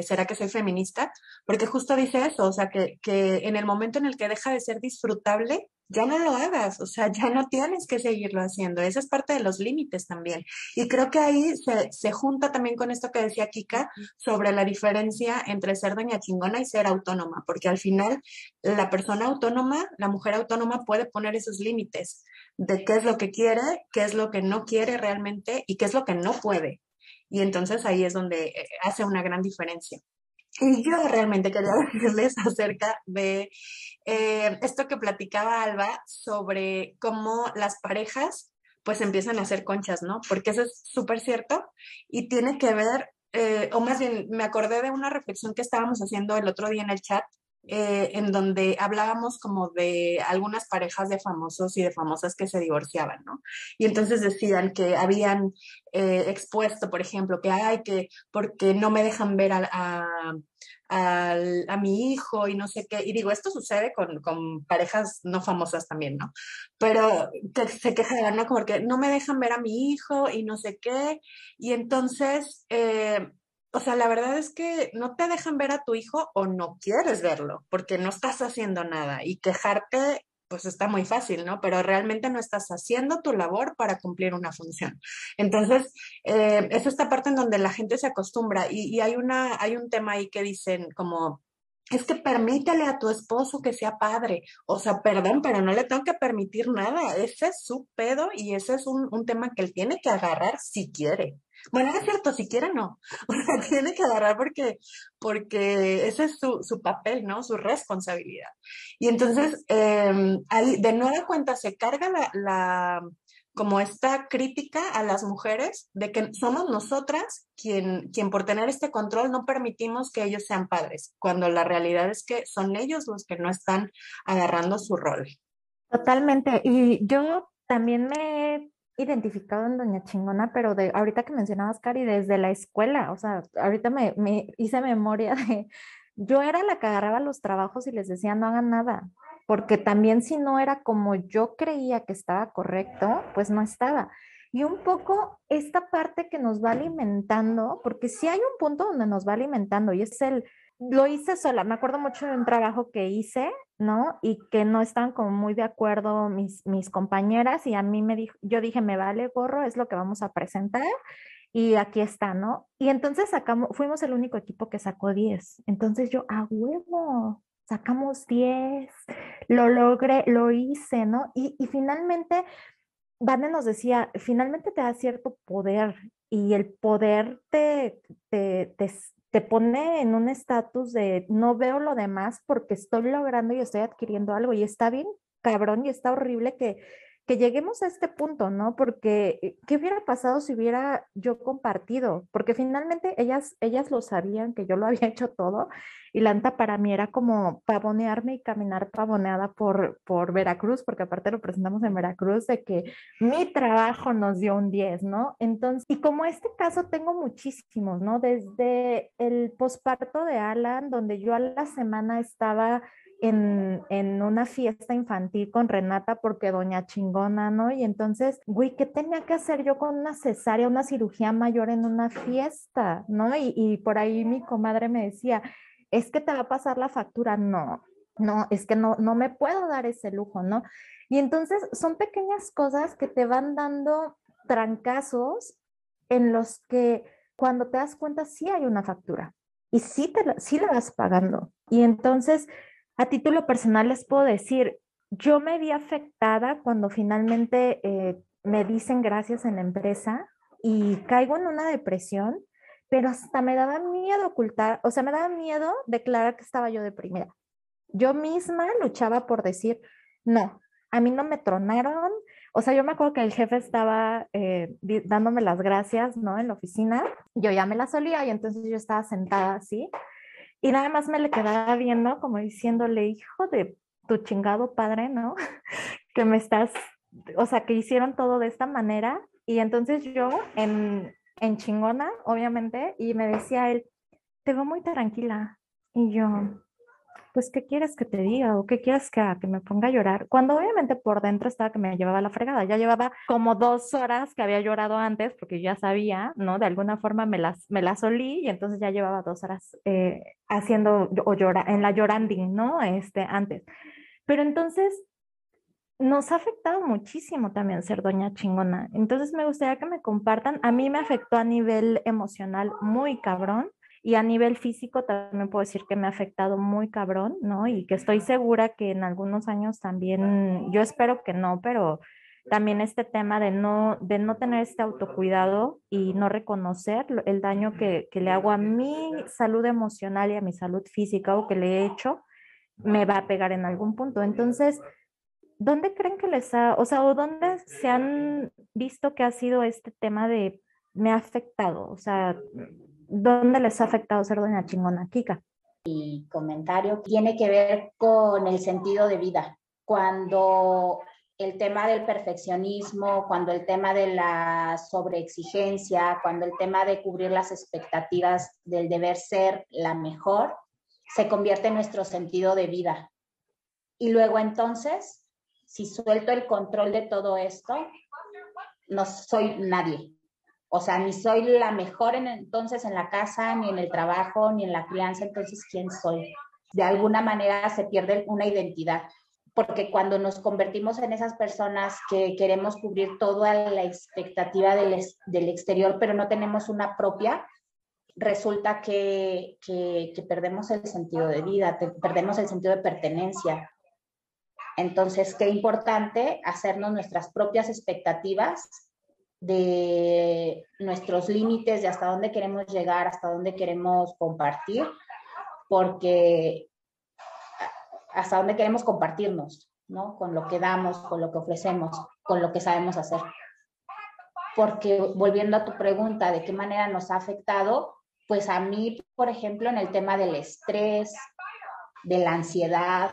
¿Será que soy feminista? Porque justo dice eso, o sea, que, que en el momento en el que deja de ser disfrutable, ya no lo hagas, o sea, ya no tienes que seguirlo haciendo. Esa es parte de los límites también. Y creo que ahí se, se, junta también con esto que decía Kika sobre la diferencia entre ser doña chingona y ser autónoma, porque al final la persona autónoma, la mujer autónoma puede poner esos límites de qué es lo que quiere, qué es lo que no quiere realmente y qué es lo que no puede. Y entonces ahí es donde eh, hace una gran diferencia. Y yo realmente quería decirles acerca de eh, esto que platicaba Alba sobre cómo las parejas pues empiezan a hacer conchas, ¿no? Porque eso es súper cierto y tiene que ver, eh, o más bien me acordé de una reflexión que estábamos haciendo el otro día en el chat eh, en donde hablábamos como de algunas parejas de famosos y de famosas que se divorciaban, ¿no? Y entonces decían que habían eh, expuesto, por ejemplo, que hay que, porque no me dejan ver a, a, a, a, mi hijo y no sé qué. Y digo, esto sucede con, con parejas no famosas también, ¿no? Pero que se quejan, ¿no? Como que no me dejan ver a mi hijo y no sé qué. Y entonces, eh, o sea, la verdad es que no te dejan ver a tu hijo o no quieres verlo, porque no estás haciendo nada y quejarte, pues está muy fácil, ¿no? Pero realmente no estás haciendo tu labor para cumplir una función. Entonces, eh, es esta parte en donde la gente se acostumbra y, hay, una, hay un tema ahí que dicen como, es que permítele a tu esposo que sea padre. O sea, perdón, pero no le tengo que permitir nada. Ese es su pedo y ese es un tema que él tiene que agarrar si quiere. Bueno, es cierto, si quiere no. Tiene que agarrar porque, porque ese es su, su papel, ¿no? Su responsabilidad. Y entonces, ahí, de nueva cuenta, se carga la, la, como esta crítica a las mujeres de que somos nosotras quien, quien por tener este control no permitimos que ellos sean padres, cuando la realidad es que son ellos los que no están agarrando su rol. Totalmente. Y yo también me identificado en Doña Chingona, pero de ahorita que mencionabas, Cari, desde la escuela, o sea, ahorita me, me hice memoria de, yo era la que agarraba los trabajos y les decía no hagan nada, porque también si no era como yo creía que estaba correcto, pues no estaba. Y un poco esta parte que nos va alimentando, porque sí hay un punto donde nos va alimentando y es el, lo hice sola, me acuerdo mucho de un trabajo que hice, ¿no? Y que no estaban como muy de acuerdo mis, mis compañeras y a mí me dijo, yo dije, me vale gorro, es lo que vamos a presentar y aquí está, ¿no? Y entonces sacamos, fuimos el único equipo que sacó 10. Entonces yo, a huevo, sacamos 10, lo logré, lo hice, ¿no? Y, y finalmente, Vane nos decía, finalmente te da cierto poder y el poder te, te, te pone en un estatus de no veo lo demás porque estoy logrando y estoy adquiriendo algo y está bien cabrón y está horrible que, que lleguemos a este punto, ¿no? Porque, eh, ¿qué hubiera pasado si hubiera yo compartido? Porque finalmente ellas, ellas lo sabían que yo lo había hecho todo y Lanta para mí era como pavonearme y caminar pavoneada por, por Veracruz, porque aparte lo presentamos en Veracruz, de que mi trabajo nos dio un 10, ¿no? Entonces, y como este caso tengo muchísimos, ¿no? Desde el posparto de Alan, donde yo a la semana estaba en, en, una fiesta infantil con Renata porque doña chingona, ¿no? Y entonces, güey, ¿qué tenía que hacer yo con una cesárea, una cirugía mayor en una fiesta, ¿no? Y, y por ahí mi comadre me decía, es que te va a pasar la factura, no, no, es que no, no me puedo dar ese lujo, ¿no? Y entonces son pequeñas cosas que te van dando trancazos en los que cuando te das cuenta sí hay una factura y sí, te la, sí la vas pagando. Y entonces a título personal les puedo decir, yo me vi afectada cuando finalmente eh, me dicen gracias en la empresa y caigo en una depresión, pero hasta me daba miedo ocultar, o sea, me daba miedo declarar que estaba yo deprimida. Yo misma luchaba por decir, no, a mí no me tronaron. O sea, yo me acuerdo que el jefe estaba eh, dándome las gracias, ¿no? En la oficina. Yo ya me las solía y entonces yo estaba sentada así y nada más me le quedaba viendo como diciéndole, hijo de tu chingado padre, ¿no? que me estás, o sea, que hicieron todo de esta manera. Y entonces yo en, en chingona, obviamente, y me decía él, te veo muy tranquila. Y yo, pues, ¿qué quieres que te diga? ¿O qué quieres que, me ponga a llorar? Cuando obviamente por dentro estaba que me llevaba la fregada. Ya llevaba como dos horas que había llorado antes, porque ya sabía, ¿no? De alguna forma me las, me las olí y entonces ya llevaba dos horas eh, haciendo o llora, en la lloranding, ¿no? Este, antes. Pero entonces nos ha afectado muchísimo también ser doña chingona. Entonces me gustaría que me compartan. A mí me afectó a nivel emocional muy cabrón y a nivel físico también puedo decir que me ha afectado muy cabrón, ¿no? Y que estoy segura que en algunos años también, yo espero que no, pero también este tema de no, de no tener este autocuidado y no reconocer el daño que, que le hago a mi salud emocional y a mi salud física o que le he hecho, me va a pegar en algún punto. Entonces, ¿dónde creen que les ha, o sea, o dónde se han visto que ha sido este tema de me ha afectado? O sea, ¿dónde les ha afectado ser doña chingona, Kika? Mi comentario tiene que ver con el sentido de vida. Cuando el tema del perfeccionismo, cuando el tema de la sobreexigencia, cuando el tema de cubrir las expectativas del deber ser la mejor, se convierte en nuestro sentido de vida. Y luego entonces, si suelto el control de todo esto, no soy nadie. O sea, ni soy la mejor en, entonces en la casa, ni en el trabajo, ni en la crianza, entonces ¿quién soy? De alguna manera se pierde una identidad, porque cuando nos convertimos en esas personas que queremos cubrir toda la expectativa del, exterior, pero no tenemos una propia, resulta que, que, que perdemos el sentido de vida, te, perdemos el sentido de pertenencia. Entonces, qué importante hacernos nuestras propias expectativas de nuestros límites, de hasta dónde queremos llegar, hasta dónde queremos compartir, porque hasta dónde queremos compartirnos, ¿no? Con lo que damos, con lo que ofrecemos, con lo que sabemos hacer. Porque volviendo a tu pregunta, ¿de qué manera nos ha afectado? Pues a mí, por ejemplo, en el tema del estrés, de la ansiedad,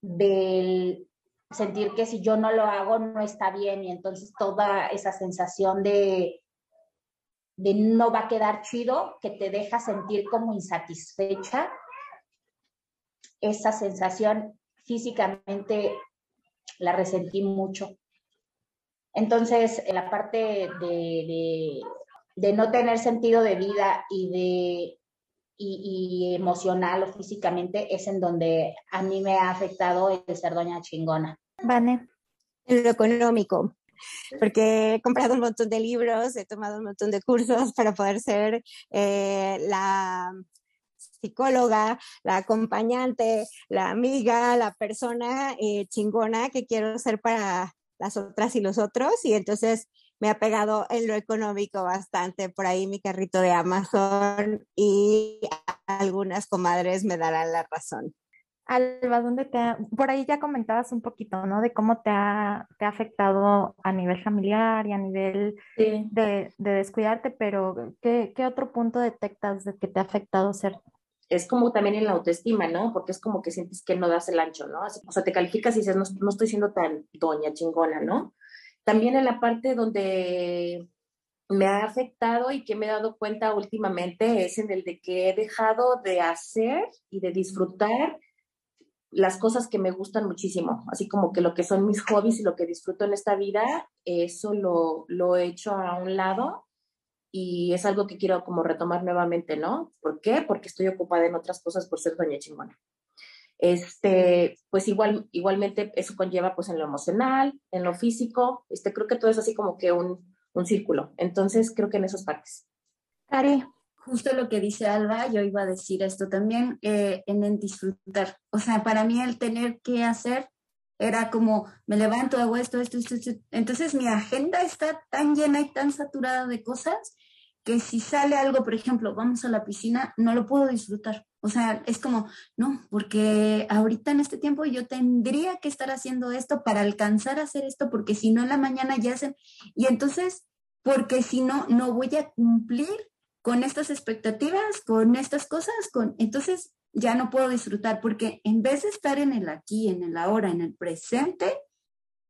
del sentir que si yo no lo hago no está bien y entonces toda esa sensación de, de no va a quedar chido que te deja sentir como insatisfecha. Esa sensación físicamente la resentí mucho. Entonces, la parte de, de, no tener sentido de vida y de y, emocional o físicamente es en donde a mí me ha afectado el ser doña chingona. Vane. En lo económico, porque he comprado un montón de libros, he tomado un montón de cursos para poder ser eh, la psicóloga, la acompañante, la amiga, la persona eh, chingona que quiero ser para las otras y los otros. Y entonces me ha pegado en lo económico bastante. Por ahí mi carrito de Amazon y algunas comadres me darán la razón. Alba, ¿dónde te por ahí ya comentabas un poquito, ¿no? De cómo te ha, te ha afectado a nivel familiar y a nivel de, de, descuidarte, pero ¿qué, ¿qué, otro punto detectas de que te ha afectado ser? Es como también en la autoestima, ¿no? Porque es como que sientes que no das el ancho, ¿no? o sea, te calificas y dices, no, no estoy siendo tan doña chingona, ¿no? También en la parte donde me ha afectado y que me he dado cuenta últimamente es en el de que he dejado de hacer y de disfrutar las cosas que me gustan muchísimo, así como que lo que son mis hobbies y lo que disfruto en esta vida, eso lo, lo he hecho a un lado y es algo que quiero como retomar nuevamente, ¿no? ¿Por qué? Porque estoy ocupada en otras cosas por ser doña chingona. Este, pues igual, igualmente eso conlleva pues en lo emocional, en lo físico, este, creo que todo es así como que un, un círculo. Entonces, creo que en esas partes. Cari, justo lo que dice Alba, yo iba a decir esto también, eh, en el disfrutar. O sea, para mí el tener que hacer era como, me levanto, hago esto, esto, esto, esto. Entonces mi agenda está tan llena y tan saturada de cosas que si sale algo, por ejemplo, vamos a la piscina, no lo puedo disfrutar. O sea, es como, no, porque ahorita en este tiempo yo tendría que estar haciendo esto para alcanzar a hacer esto, porque si no en la mañana ya hacen, y entonces, porque si no, no voy a cumplir con estas expectativas, con estas cosas, con, entonces ya no puedo disfrutar, porque en vez de estar en el aquí, en el ahora, en el presente,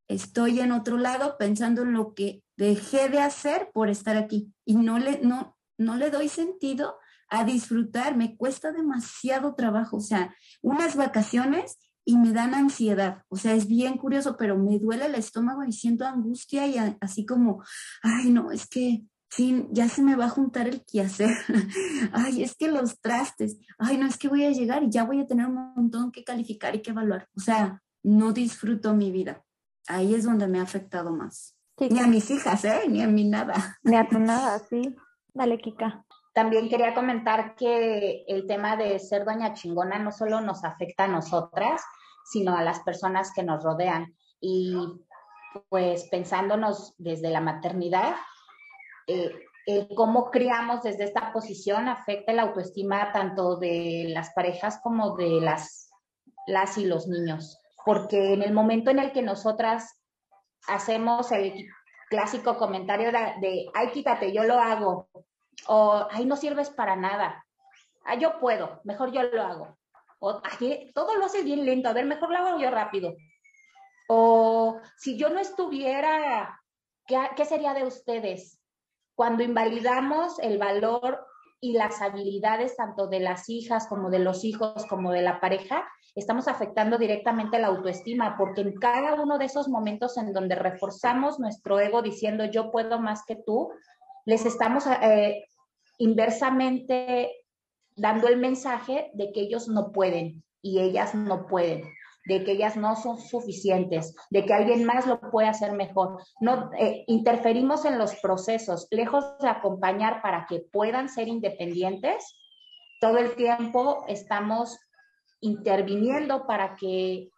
estoy en otro lado pensando en lo que dejé de hacer por estar aquí. Y no le, no, no le doy sentido a disfrutar, me cuesta demasiado trabajo, o sea, unas vacaciones y me dan ansiedad, o sea, es bien curioso, pero me duele el estómago y siento angustia y así como, ay, no, es que sí, ya se me va a juntar el quehacer, ay, es que los trastes, ay, no, es que voy a llegar y ya voy a tener un montón que calificar y que evaluar, o sea, no disfruto mi vida, ahí es donde me ha afectado más. Ni a mis hijas, ¿eh? Ni a mí nada. Ni a tu nada, sí. Dale, Kika. También quería comentar que el tema de ser doña chingona no solo nos afecta a nosotras, sino a las personas que nos rodean. Y pues pensándonos desde la maternidad, eh, cómo criamos desde esta posición afecta la autoestima tanto de las parejas como de las, las y los niños. Porque en el momento en el que nosotras hacemos el clásico comentario de, de ay, quítate, yo lo hago, o, ay, no sirves para nada, ay, ah, yo puedo, mejor yo lo hago, o, todo lo haces bien lento, a ver, mejor lo hago yo rápido, o si yo no estuviera, ¿qué, qué sería de ustedes? Cuando invalidamos el valor y las habilidades tanto de las hijas como de los hijos como de la pareja, estamos afectando directamente la autoestima, porque en cada uno de esos momentos en donde reforzamos nuestro ego diciendo yo puedo más que tú, les estamos eh, inversamente dando el mensaje de que ellos no pueden y ellas no pueden, de que ellas no son suficientes, de que alguien más lo puede hacer mejor. No eh, interferimos en los procesos, lejos de acompañar para que puedan ser independientes. Todo el tiempo estamos interviniendo para que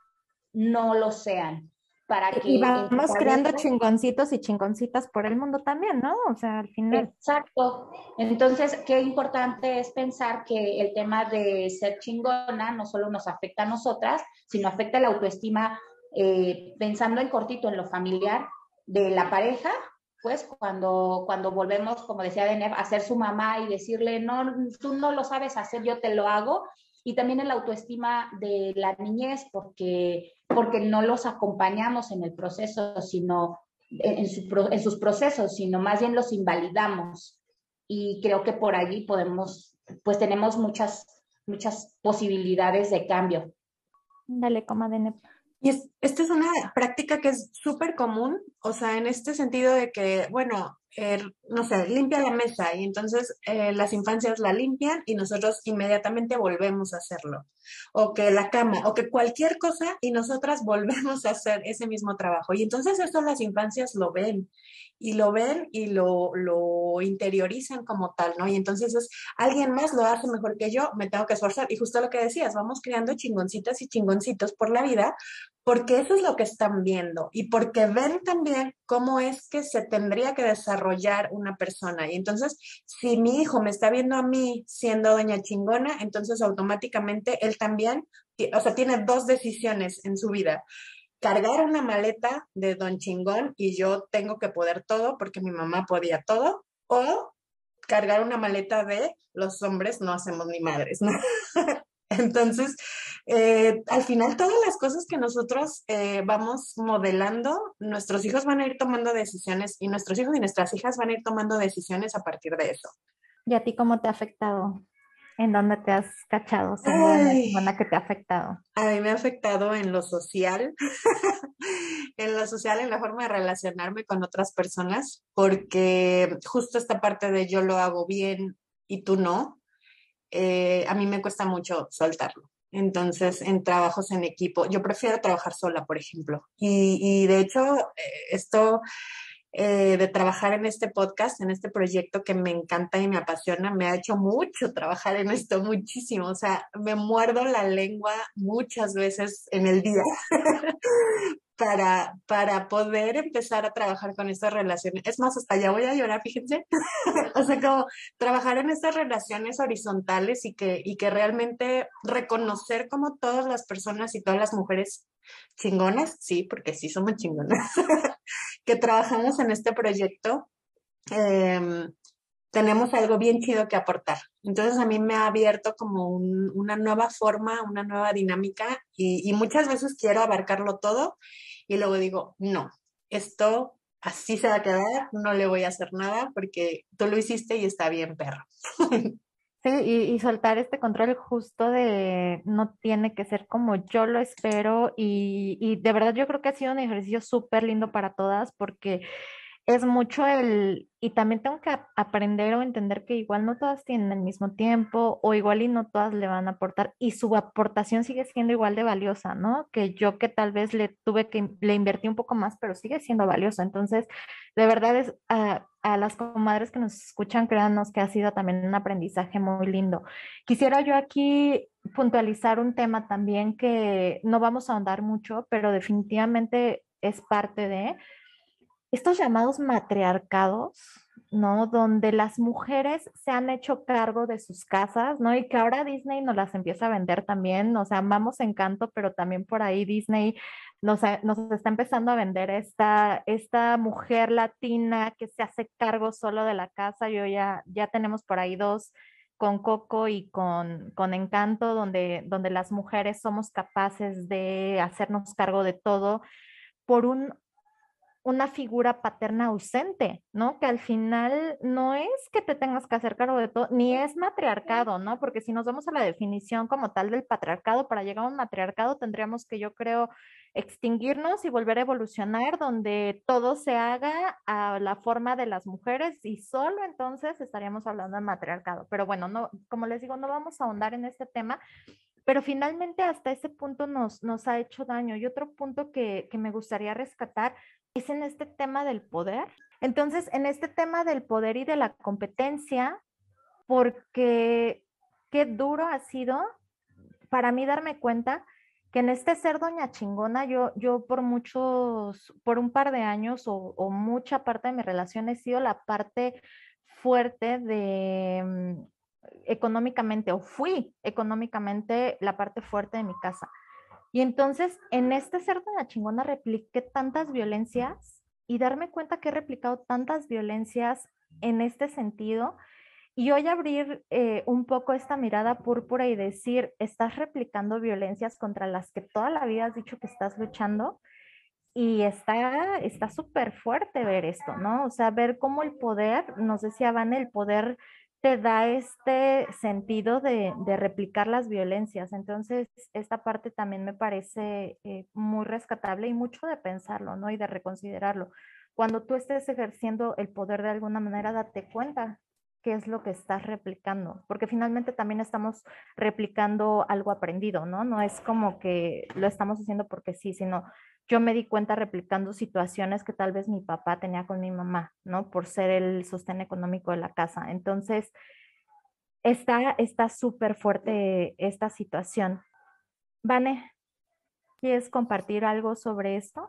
no lo sean para que... Y vamos creando chingoncitos y chingoncitas por el mundo también, ¿no? O sea, al final. Exacto. Entonces, qué importante es pensar que el tema de ser chingona no solo nos afecta a nosotras, sino afecta la autoestima, eh, pensando en cortito en lo familiar de la pareja, pues cuando, cuando volvemos, como decía Deneb, a ser su mamá y decirle, no, tú no lo sabes hacer, yo te lo hago, y también el autoestima de la niñez, porque, porque no los acompañamos en el proceso, sino en, en sus procesos, sino más bien los invalidamos. Y creo que por allí podemos, pues tenemos muchas, muchas posibilidades de cambio. Dale, comadre. Y es, esta es una práctica que es súper común, o sea, en este sentido de que, bueno, eh, no sé, limpia la mesa y entonces eh, las infancias la limpian y nosotros inmediatamente volvemos a hacerlo. O que la cama, o que cualquier cosa y nosotras volvemos a hacer ese mismo trabajo. Y entonces eso las infancias lo ven y lo ven y lo, lo interiorizan como tal, ¿no? Y entonces es, alguien más lo hace mejor que yo, me tengo que esforzar. Y justo lo que decías, vamos creando chingoncitas y chingoncitos por la vida, porque eso es lo que están viendo y porque ven también cómo es que se tendría que desarrollar una persona. Y entonces, si mi hijo me está viendo a mí siendo doña chingona, entonces automáticamente él también, o sea, tiene dos decisiones en su vida cargar una maleta de Don Chingón y yo tengo que poder todo porque mi mamá podía todo, o cargar una maleta de los hombres no hacemos ni madres, ¿no? Entonces, eh, al final todas las cosas que nosotros eh, vamos modelando, nuestros hijos van a ir tomando decisiones y nuestros hijos y nuestras hijas van a ir tomando decisiones a partir de eso. ¿Y a ti cómo te ha afectado? ¿En dónde te has cachado? ¿En la que te ha afectado? A mí me ha afectado en lo social, en lo social, en la forma de relacionarme con otras personas, porque justo esta parte de yo lo hago bien y tú no, eh, a mí me cuesta mucho soltarlo. Entonces, en trabajos en equipo, yo prefiero trabajar sola, por ejemplo. Y, de hecho, eh, esto eh, de trabajar en este podcast, en este proyecto que me encanta y me apasiona. Me ha hecho mucho trabajar en esto, muchísimo. O sea, me muerdo la lengua muchas veces en el día para, para poder empezar a trabajar con estas relaciones. Es más, hasta ya voy a llorar, fíjense. o sea, como trabajar en estas relaciones horizontales y que, y que realmente reconocer como todas las personas y todas las mujeres chingonas, sí, porque sí somos chingonas, que trabajamos en este proyecto, em, tenemos algo bien chido que aportar. Entonces a mí me ha abierto como una nueva forma, una nueva dinámica y, y, muchas veces quiero abarcarlo todo y luego digo, no, esto así se va a quedar, no le voy a hacer nada porque tú lo hiciste y está bien, perro. Sí, y, soltar este control justo de no tiene que ser como yo lo espero y, y de verdad yo creo que ha sido un ejercicio súper lindo para todas porque es mucho el, y también tengo que aprender o entender que igual no todas tienen el mismo tiempo o igual y no todas le van a aportar y su aportación sigue siendo igual de valiosa, ¿no? Que yo que tal vez le tuve que, le invertí un poco más, pero sigue siendo valiosa. Entonces, de verdad es a, a las comadres que nos escuchan, créanos que ha sido también un aprendizaje muy lindo. Quisiera yo aquí puntualizar un tema también que no vamos a ahondar mucho, pero definitivamente es parte de estos llamados matriarcados, ¿no? Donde las mujeres se han hecho cargo de sus casas, ¿no? Y que ahora Disney nos las empieza a vender también, o sea, amamos Encanto, pero también por ahí Disney nos, nos está empezando a vender esta, esta mujer latina que se hace cargo solo de la casa. Yo ya, ya tenemos por ahí dos con Coco y con, con Encanto, donde, donde las mujeres somos capaces de hacernos cargo de todo por un una figura paterna ausente, ¿no? Que al final no es que te tengas que hacer cargo de todo, ni es matriarcado, ¿no? Porque si nos vamos a la definición como tal del patriarcado, para llegar a un matriarcado tendríamos que, yo creo, extinguirnos y volver a evolucionar donde todo se haga a la forma de las mujeres y solo entonces estaríamos hablando de matriarcado. Pero bueno, no, como les digo, no vamos a ahondar en este tema, pero finalmente hasta ese punto nos, nos ha hecho daño. Y otro punto que, que me gustaría rescatar es en este tema del poder. Entonces, en este tema del poder y de la competencia, porque qué duro ha sido para mí darme cuenta que en este ser doña chingona, yo, yo por muchos, por un par de años o, o mucha parte de mi relación he sido la parte fuerte de mm, económicamente, o fui económicamente la parte fuerte de mi casa. Y entonces, en este ser de la chingona repliqué tantas violencias y darme cuenta que he replicado tantas violencias en este sentido Y hoy abrir eh, un poco esta mirada púrpura y decir, estás replicando violencias contra las que toda la vida has dicho que estás luchando. Y está está súper fuerte ver esto, ¿no? O sea, ver cómo el poder, nos decía Van, el poder te da este sentido de, de, replicar las violencias. Entonces, esta parte también me parece eh, muy rescatable y mucho de pensarlo, ¿no? Y de reconsiderarlo. Cuando tú estés ejerciendo el poder de alguna manera, date cuenta qué es lo que estás replicando, porque finalmente también estamos replicando algo aprendido, ¿no? No es como que lo estamos haciendo porque sí, sino yo me di cuenta replicando situaciones que tal vez mi papá tenía con mi mamá, ¿no? Por ser el sostén económico de la casa. Entonces, está súper fuerte esta situación. Vane, ¿quieres compartir algo sobre esto?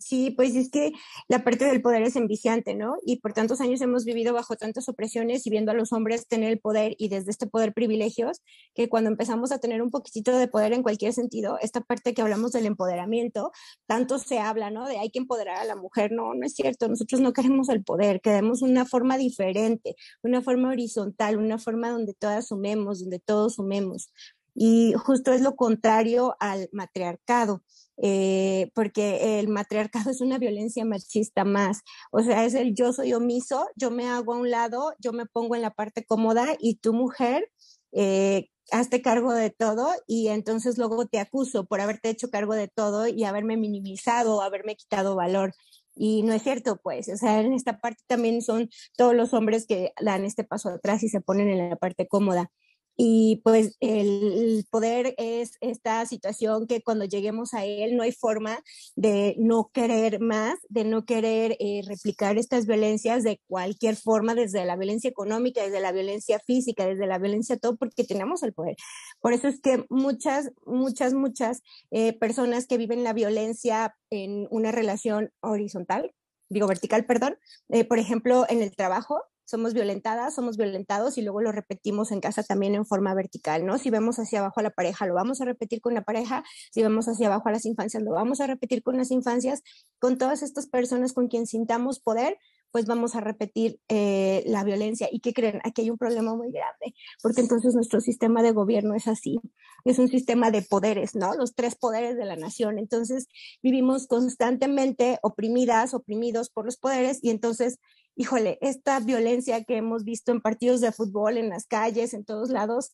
Sí, pues es que la parte del poder es enviciante, ¿no? Y por tantos años hemos vivido bajo tantas opresiones y viendo a los hombres tener el poder y desde este poder privilegios, que cuando empezamos a tener un poquitito de poder en cualquier sentido, esta parte que hablamos del empoderamiento, tanto se habla, ¿no? De hay que empoderar a la mujer, no, no es cierto, nosotros no queremos el poder, queremos una forma diferente, una forma horizontal, una forma donde todas sumemos, donde todos sumemos. Y justo es lo contrario al matriarcado. Eh, porque el matriarcado es una violencia machista más. O sea, es el yo soy omiso, yo me hago a un lado, yo me pongo en la parte cómoda y tu mujer, eh, hazte cargo de todo y entonces luego te acuso por haberte hecho cargo de todo y haberme minimizado, haberme quitado valor. Y no es cierto, pues, o sea, en esta parte también son todos los hombres que dan este paso atrás y se ponen en la parte cómoda. Y pues el poder es esta situación que cuando lleguemos a él no hay forma de no querer más, de no querer eh, replicar estas violencias de cualquier forma, desde la violencia económica, desde la violencia física, desde la violencia todo, porque tenemos el poder. Por eso es que muchas, muchas, muchas eh, personas que viven la violencia en una relación horizontal, digo vertical, perdón, eh, por ejemplo, en el trabajo, somos violentadas, somos violentados y luego lo repetimos en casa también en forma vertical, ¿no? Si vemos hacia abajo a la pareja, lo vamos a repetir con la pareja, si vemos hacia abajo a las infancias, lo vamos a repetir con las infancias, con todas estas personas con quien sintamos poder, pues vamos a repetir eh, la violencia. ¿Y qué creen? Aquí hay un problema muy grande, porque entonces nuestro sistema de gobierno es así, es un sistema de poderes, ¿no? Los tres poderes de la nación. Entonces vivimos constantemente oprimidas, oprimidos por los poderes y entonces híjole, esta violencia que hemos visto en partidos de fútbol, en las calles, en todos lados,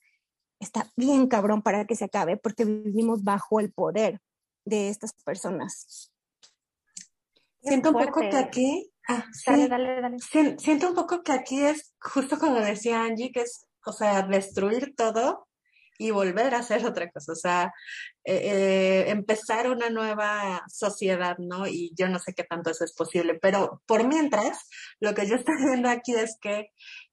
está bien cabrón para que se acabe porque vivimos bajo el poder de estas personas. Siento un poco que aquí, ah, dale, dale, dale. Siento un poco que aquí es justo como decía Angie, que es, o sea, destruir todo y volver a hacer otra cosa, o sea, eh, eh, empezar una nueva sociedad, ¿no? Y yo no sé qué tanto eso es posible, pero por mientras, lo que yo estoy viendo aquí es que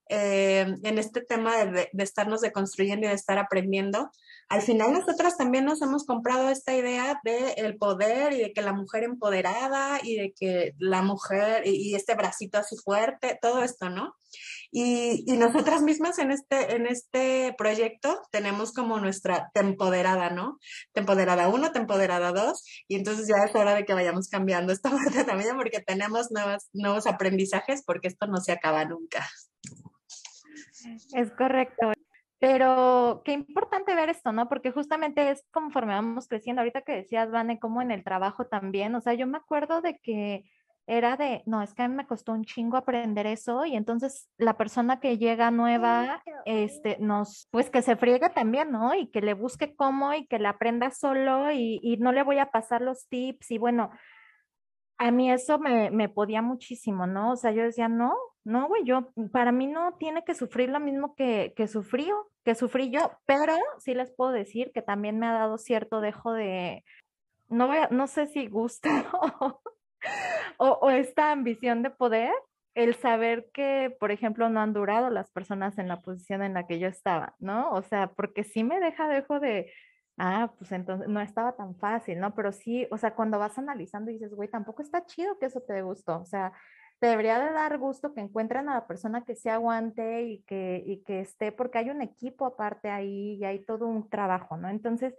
eh, en este tema de, de, estarnos deconstruyendo y de estar aprendiendo, al final nosotras también nos hemos comprado esta idea de el poder y de que la mujer empoderada y de que la mujer y, este bracito así fuerte, todo esto, ¿no? Y, y, nosotras mismas en este, en este proyecto tenemos como nuestra tempoderada, ¿no? Tempoderada uno, tempoderada dos, y entonces ya es hora de que vayamos cambiando esta parte también porque tenemos nuevos, nuevos aprendizajes porque esto no se acaba nunca. Es correcto. Pero qué importante ver esto, ¿no? Porque justamente es conforme vamos creciendo. Ahorita que decías, Vane, como en el trabajo también. O sea, yo me acuerdo de que era de, no, es que a mí me costó un chingo aprender eso y entonces la persona que llega nueva, este, nos, pues que se friegue también, ¿no? Y que le busque cómo y que le aprenda solo y, y no le voy a pasar los tips y bueno, a mí eso me, podía muchísimo, ¿no? O sea, yo decía, no, no, güey, yo, para mí no tiene que sufrir lo mismo que, que sufrió, que sufrí yo, pero sí les puedo decir que también me ha dado cierto dejo de, no voy a, no sé si gusta o, o esta ambición de poder, el saber que, por ejemplo, no han durado las personas en la posición en la que yo estaba, ¿no? O sea, porque sí me deja dejo de, Ah, pues entonces no estaba tan fácil, ¿no? Pero sí, o sea, cuando vas analizando y dices, güey, tampoco está chido que eso te dé. O sea, te debería de dar gusto que encuentren a la persona que se aguante y que, y que esté, porque hay un equipo aparte ahí y hay todo un trabajo, ¿no? Entonces,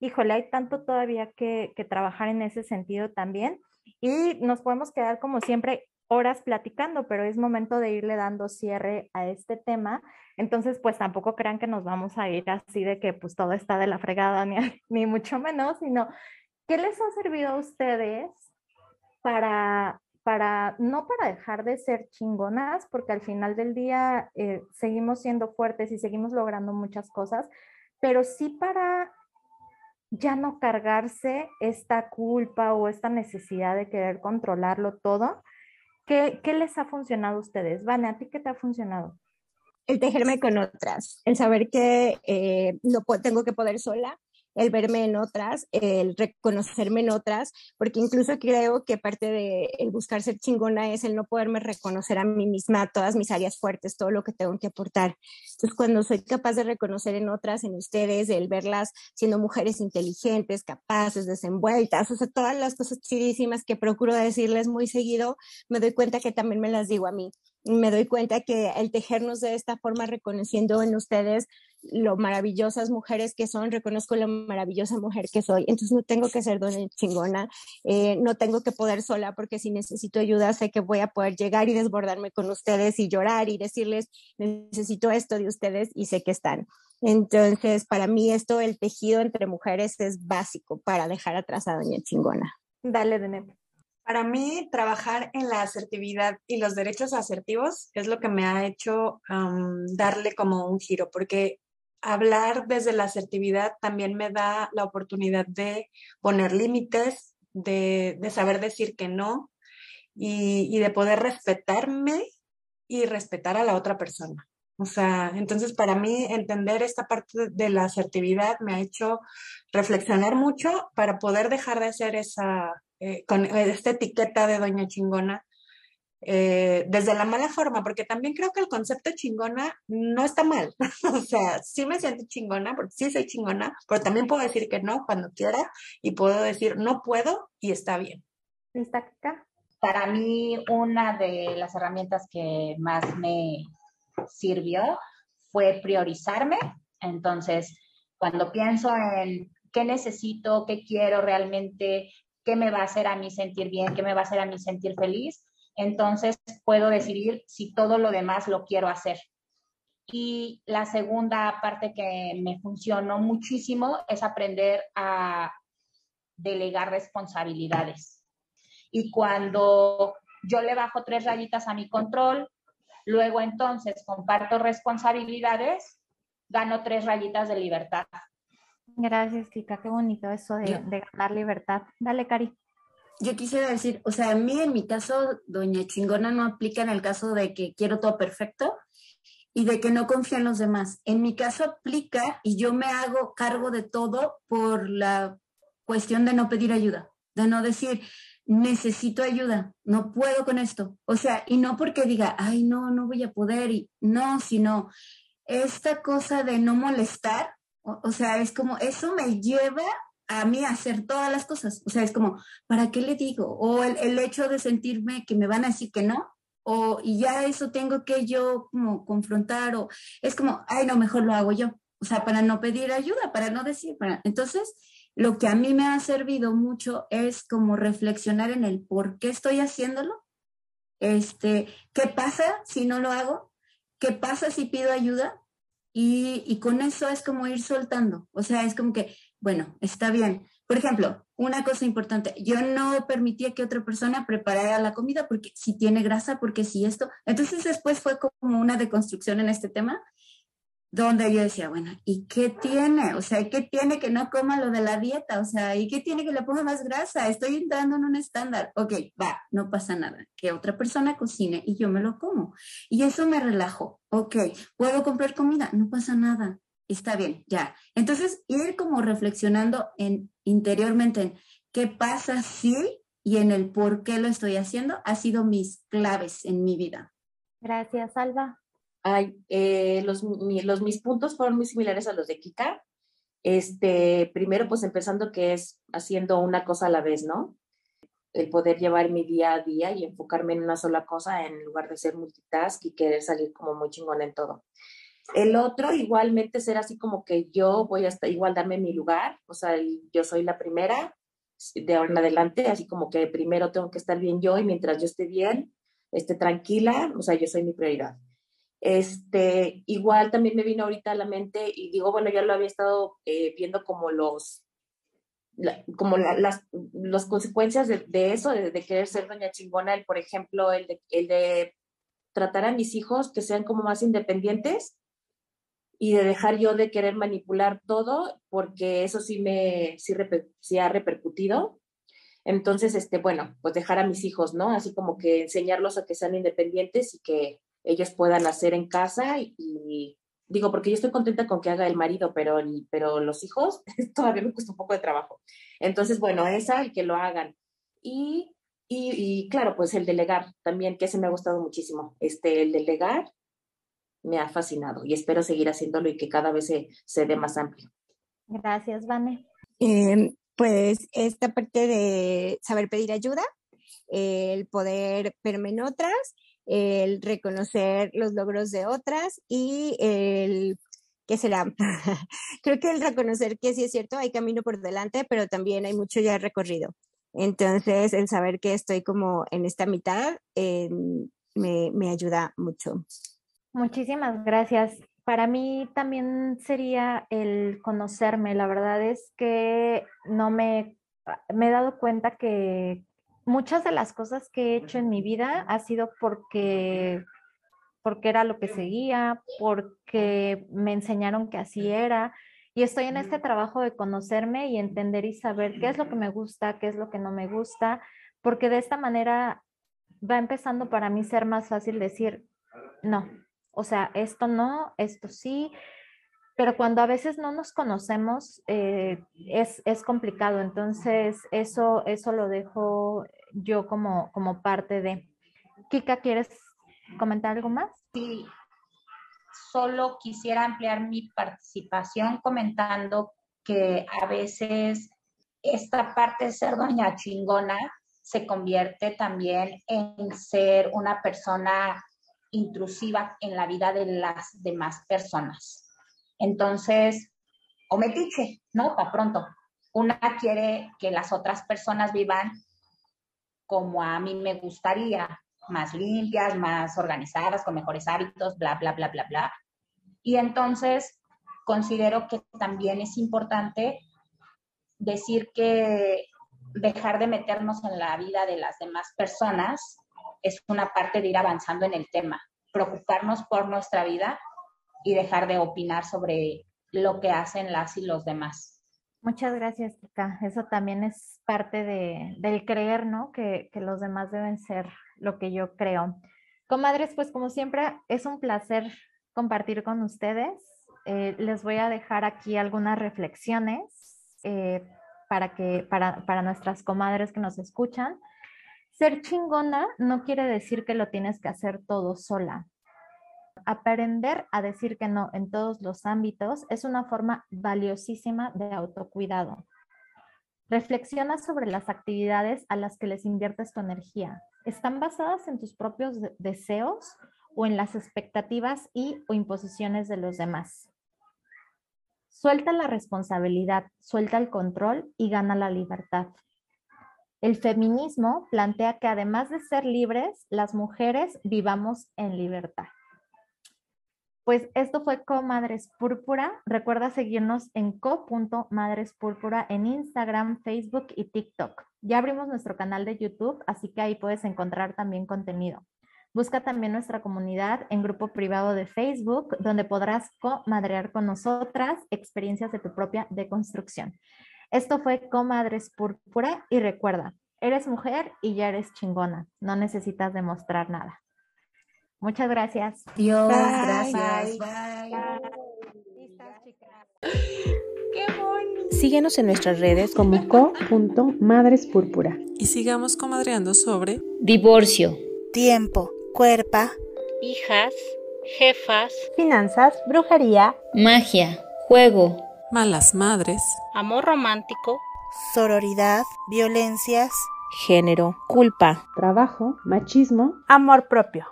híjole, hay tanto todavía que, que trabajar en ese sentido también. Y nos podemos quedar como siempre horas platicando, pero es momento de irle dando cierre a este tema. Entonces, pues tampoco crean que nos vamos a ir así de que pues todo está de la fregada, ni, mucho menos, sino ¿qué les ha servido a ustedes para, para, no para dejar de ser chingonas, porque al final del día eh, seguimos siendo fuertes y seguimos logrando muchas cosas, pero sí para ya no cargarse esta culpa o esta necesidad de querer controlarlo todo ¿Qué, les ha funcionado a ustedes? Vane, ¿a ti qué te ha funcionado? El tejerme con otras, el saber que eh, no tengo que poder sola, el verme en otras, el reconocerme en otras, porque incluso creo que parte de el buscar ser chingona es el no poderme reconocer a mí misma, todas mis áreas fuertes, todo lo que tengo que aportar. Entonces, cuando soy capaz de reconocer en otras, en ustedes, el verlas siendo mujeres inteligentes, capaces, desenvueltas, o sea, todas las cosas chidísimas que procuro decirles muy seguido, me doy cuenta que también me las digo a mí me doy cuenta que el tejernos de esta forma, reconociendo en ustedes lo maravillosas mujeres que son, reconozco la maravillosa mujer que soy. Entonces no tengo que ser dona chingona, eh, no tengo que poder sola porque si necesito ayuda sé que voy a poder llegar y desbordarme con ustedes y llorar y decirles, necesito esto de ustedes y sé que están. Entonces, para mí esto, el tejido entre mujeres es básico para dejar atrás a doña chingona. Dale, Denet. Para mí, trabajar en la asertividad y los derechos asertivos es lo que me ha hecho darle como un giro, porque hablar desde la asertividad también me da la oportunidad de poner límites, de, saber decir que no y, y de poder respetarme y respetar a la otra persona. O sea, entonces para mí entender esta parte de la asertividad me ha hecho reflexionar mucho para poder dejar de hacer esa, eh, con esta etiqueta de doña chingona eh, desde la mala forma, porque también creo que el concepto chingona no está mal. o sea, sí me siento chingona, porque sí soy chingona, pero también puedo decir que no cuando quiera y puedo decir no puedo y está bien. ¿Está acá? Para mí, una de las herramientas que más me sirvió fue priorizarme. Entonces, cuando pienso en qué necesito, qué quiero realmente, qué me va a hacer a mí sentir bien, qué me va a hacer a mí sentir feliz, entonces puedo decidir si todo lo demás lo quiero hacer. Y la segunda parte que me funcionó muchísimo es aprender a delegar responsabilidades. Y cuando yo le bajo tres rayitas a mi control, luego entonces comparto responsabilidades, gano tres rayitas de libertad. Gracias, Kika. Qué bonito eso de, ganar libertad. Dale, Cari. Yo quisiera decir, o sea, a mí en mi caso, doña chingona no aplica en el caso de que quiero todo perfecto y de que no confío en los demás. En mi caso aplica y yo me hago cargo de todo por la cuestión de no pedir ayuda, de no decir, necesito ayuda, no puedo con esto. O sea, y no porque diga, ay, no, no voy a poder, y no, sino esta cosa de no molestar o, sea, es como, eso me lleva a mí hacer todas las cosas. O sea, es como, ¿para qué le digo? O el, hecho de sentirme que me van a decir que no, o y ya eso tengo que yo como confrontar, o es como, ay, no, mejor lo hago yo. O sea, para no pedir ayuda, para no decir, para... Entonces, lo que a mí me ha servido mucho es como reflexionar en el por qué estoy haciéndolo. Este, ¿qué pasa si no lo hago? ¿Qué pasa si pido ayuda? Y, con eso es como ir soltando. O sea, es como que, bueno, está bien. Por ejemplo, una cosa importante, yo no permitía que otra persona preparara la comida porque si tiene grasa, porque si esto. Entonces después fue como una deconstrucción en este tema donde yo decía, bueno, ¿y qué tiene? O sea, ¿qué tiene que no coma lo de la dieta? O sea, ¿y qué tiene que le ponga más grasa? Estoy entrando en un estándar. Ok, va, no pasa nada. Que otra persona cocine y yo me lo como. Y eso me relajo. Ok, ¿puedo comprar comida? No pasa nada. Está bien, ya. Entonces, ir como reflexionando en interiormente en qué pasa si y en el por qué lo estoy haciendo ha sido mis claves en mi vida. Gracias, Alba. Ay, eh, los, los, mis puntos fueron muy similares a los de Kika. Este, primero, pues empezando que es haciendo una cosa a la vez, ¿no? El poder llevar mi día a día y enfocarme en una sola cosa en lugar de ser multitask y querer salir como muy chingón en todo. El otro, igualmente, ser así como que yo voy a estar, igual darme mi lugar, o sea, yo soy la primera de ahora en adelante, así como que primero tengo que estar bien yo y mientras yo esté bien, este, tranquila, o sea, yo soy mi prioridad. Este, igual también me vino ahorita a la mente y digo, bueno, ya lo había estado eh, viendo como los, como las, las consecuencias de, eso, de, querer ser doña chingona, el, por ejemplo, el el de tratar a mis hijos que sean como más independientes y de dejar yo de querer manipular todo, porque eso sí me sí, ha repercutido. Entonces, este, bueno, pues dejar a mis hijos, ¿no? Así como que enseñarlos a que sean independientes y que ellos puedan hacer en casa y, digo, porque yo estoy contenta con que haga el marido, pero, pero los hijos todavía me cuesta un poco de trabajo. Entonces, bueno, esa, el que lo hagan. Y, y, claro, pues el delegar también, que ese me ha gustado muchísimo. Este, el delegar me ha fascinado y espero seguir haciéndolo y que cada vez se, se dé más amplio. Gracias, Vane. Em, pues esta parte de saber pedir ayuda, el poder verme en otras, el reconocer los logros de otras y el ¿qué será? Creo que el reconocer que sí es cierto, hay camino por delante, pero también hay mucho ya recorrido. Entonces, el saber que estoy como en esta mitad em, me, me ayuda mucho. Muchísimas gracias. Para mí también sería el conocerme. La verdad es que no me, me he dado cuenta que muchas de las cosas que he hecho en mi vida ha sido porque porque era lo que seguía, porque me enseñaron que así era. Y estoy en este trabajo de conocerme y entender y saber qué es lo que me gusta, qué es lo que no me gusta, porque de esta manera va empezando para mí ser más fácil decir, no, o sea, esto no, esto sí, pero cuando a veces no nos conocemos eh, es, es, complicado, entonces eso, eso lo dejo yo como, como parte de. Kika, ¿quieres comentar algo más? Sí, solo quisiera ampliar mi participación comentando que a veces esta parte de ser doña chingona se convierte también en ser una persona intrusiva en la vida de las demás personas. Entonces, o metiche, ¿no? Para pronto. Una quiere que las otras personas vivan como a mí me gustaría, más limpias, más organizadas, con mejores hábitos, bla, bla, bla, bla, bla. Y entonces considero que también es importante decir que dejar de meternos en la vida de las demás personas es una parte de ir avanzando en el tema, preocuparnos por nuestra vida y dejar de opinar sobre lo que hacen las y los demás. Muchas gracias, Kika. Eso también es parte de, del creer, ¿no? Que, que, los demás deben ser lo que yo creo. Comadres, pues como siempre, es un placer compartir con ustedes. Eh, les voy a dejar aquí algunas reflexiones eh, para, que, para, para nuestras comadres que nos escuchan. Ser chingona no quiere decir que lo tienes que hacer todo sola. Aprender a decir que no en todos los ámbitos es una forma valiosísima de autocuidado. Reflexiona sobre las actividades a las que les inviertes tu energía. ¿Están basadas en tus propios deseos o en las expectativas y o imposiciones de los demás? Suelta la responsabilidad, suelta el control y gana la libertad. El feminismo plantea que además de ser libres, las mujeres vivamos en libertad. Pues esto fue Comadres Púrpura. Recuerda seguirnos en co.madrespúrpura en Instagram, Facebook y TikTok. Ya abrimos nuestro canal de YouTube, así que ahí puedes encontrar también contenido. Busca también nuestra comunidad en grupo privado de Facebook, donde podrás comadrear con nosotras experiencias de tu propia deconstrucción. Esto fue Comadres Púrpura y recuerda, eres mujer y ya eres chingona. No necesitas demostrar nada. Muchas gracias. Dios, gracias. Bye. Qué bonito. Síguenos en nuestras redes como co.madrespúrpura. Y sigamos comadreando sobre divorcio, tiempo, cuerpa, hijas, jefas, finanzas, brujería, magia, juego, malas madres, amor romántico, sororidad, violencias, género, culpa, trabajo, machismo, amor propio.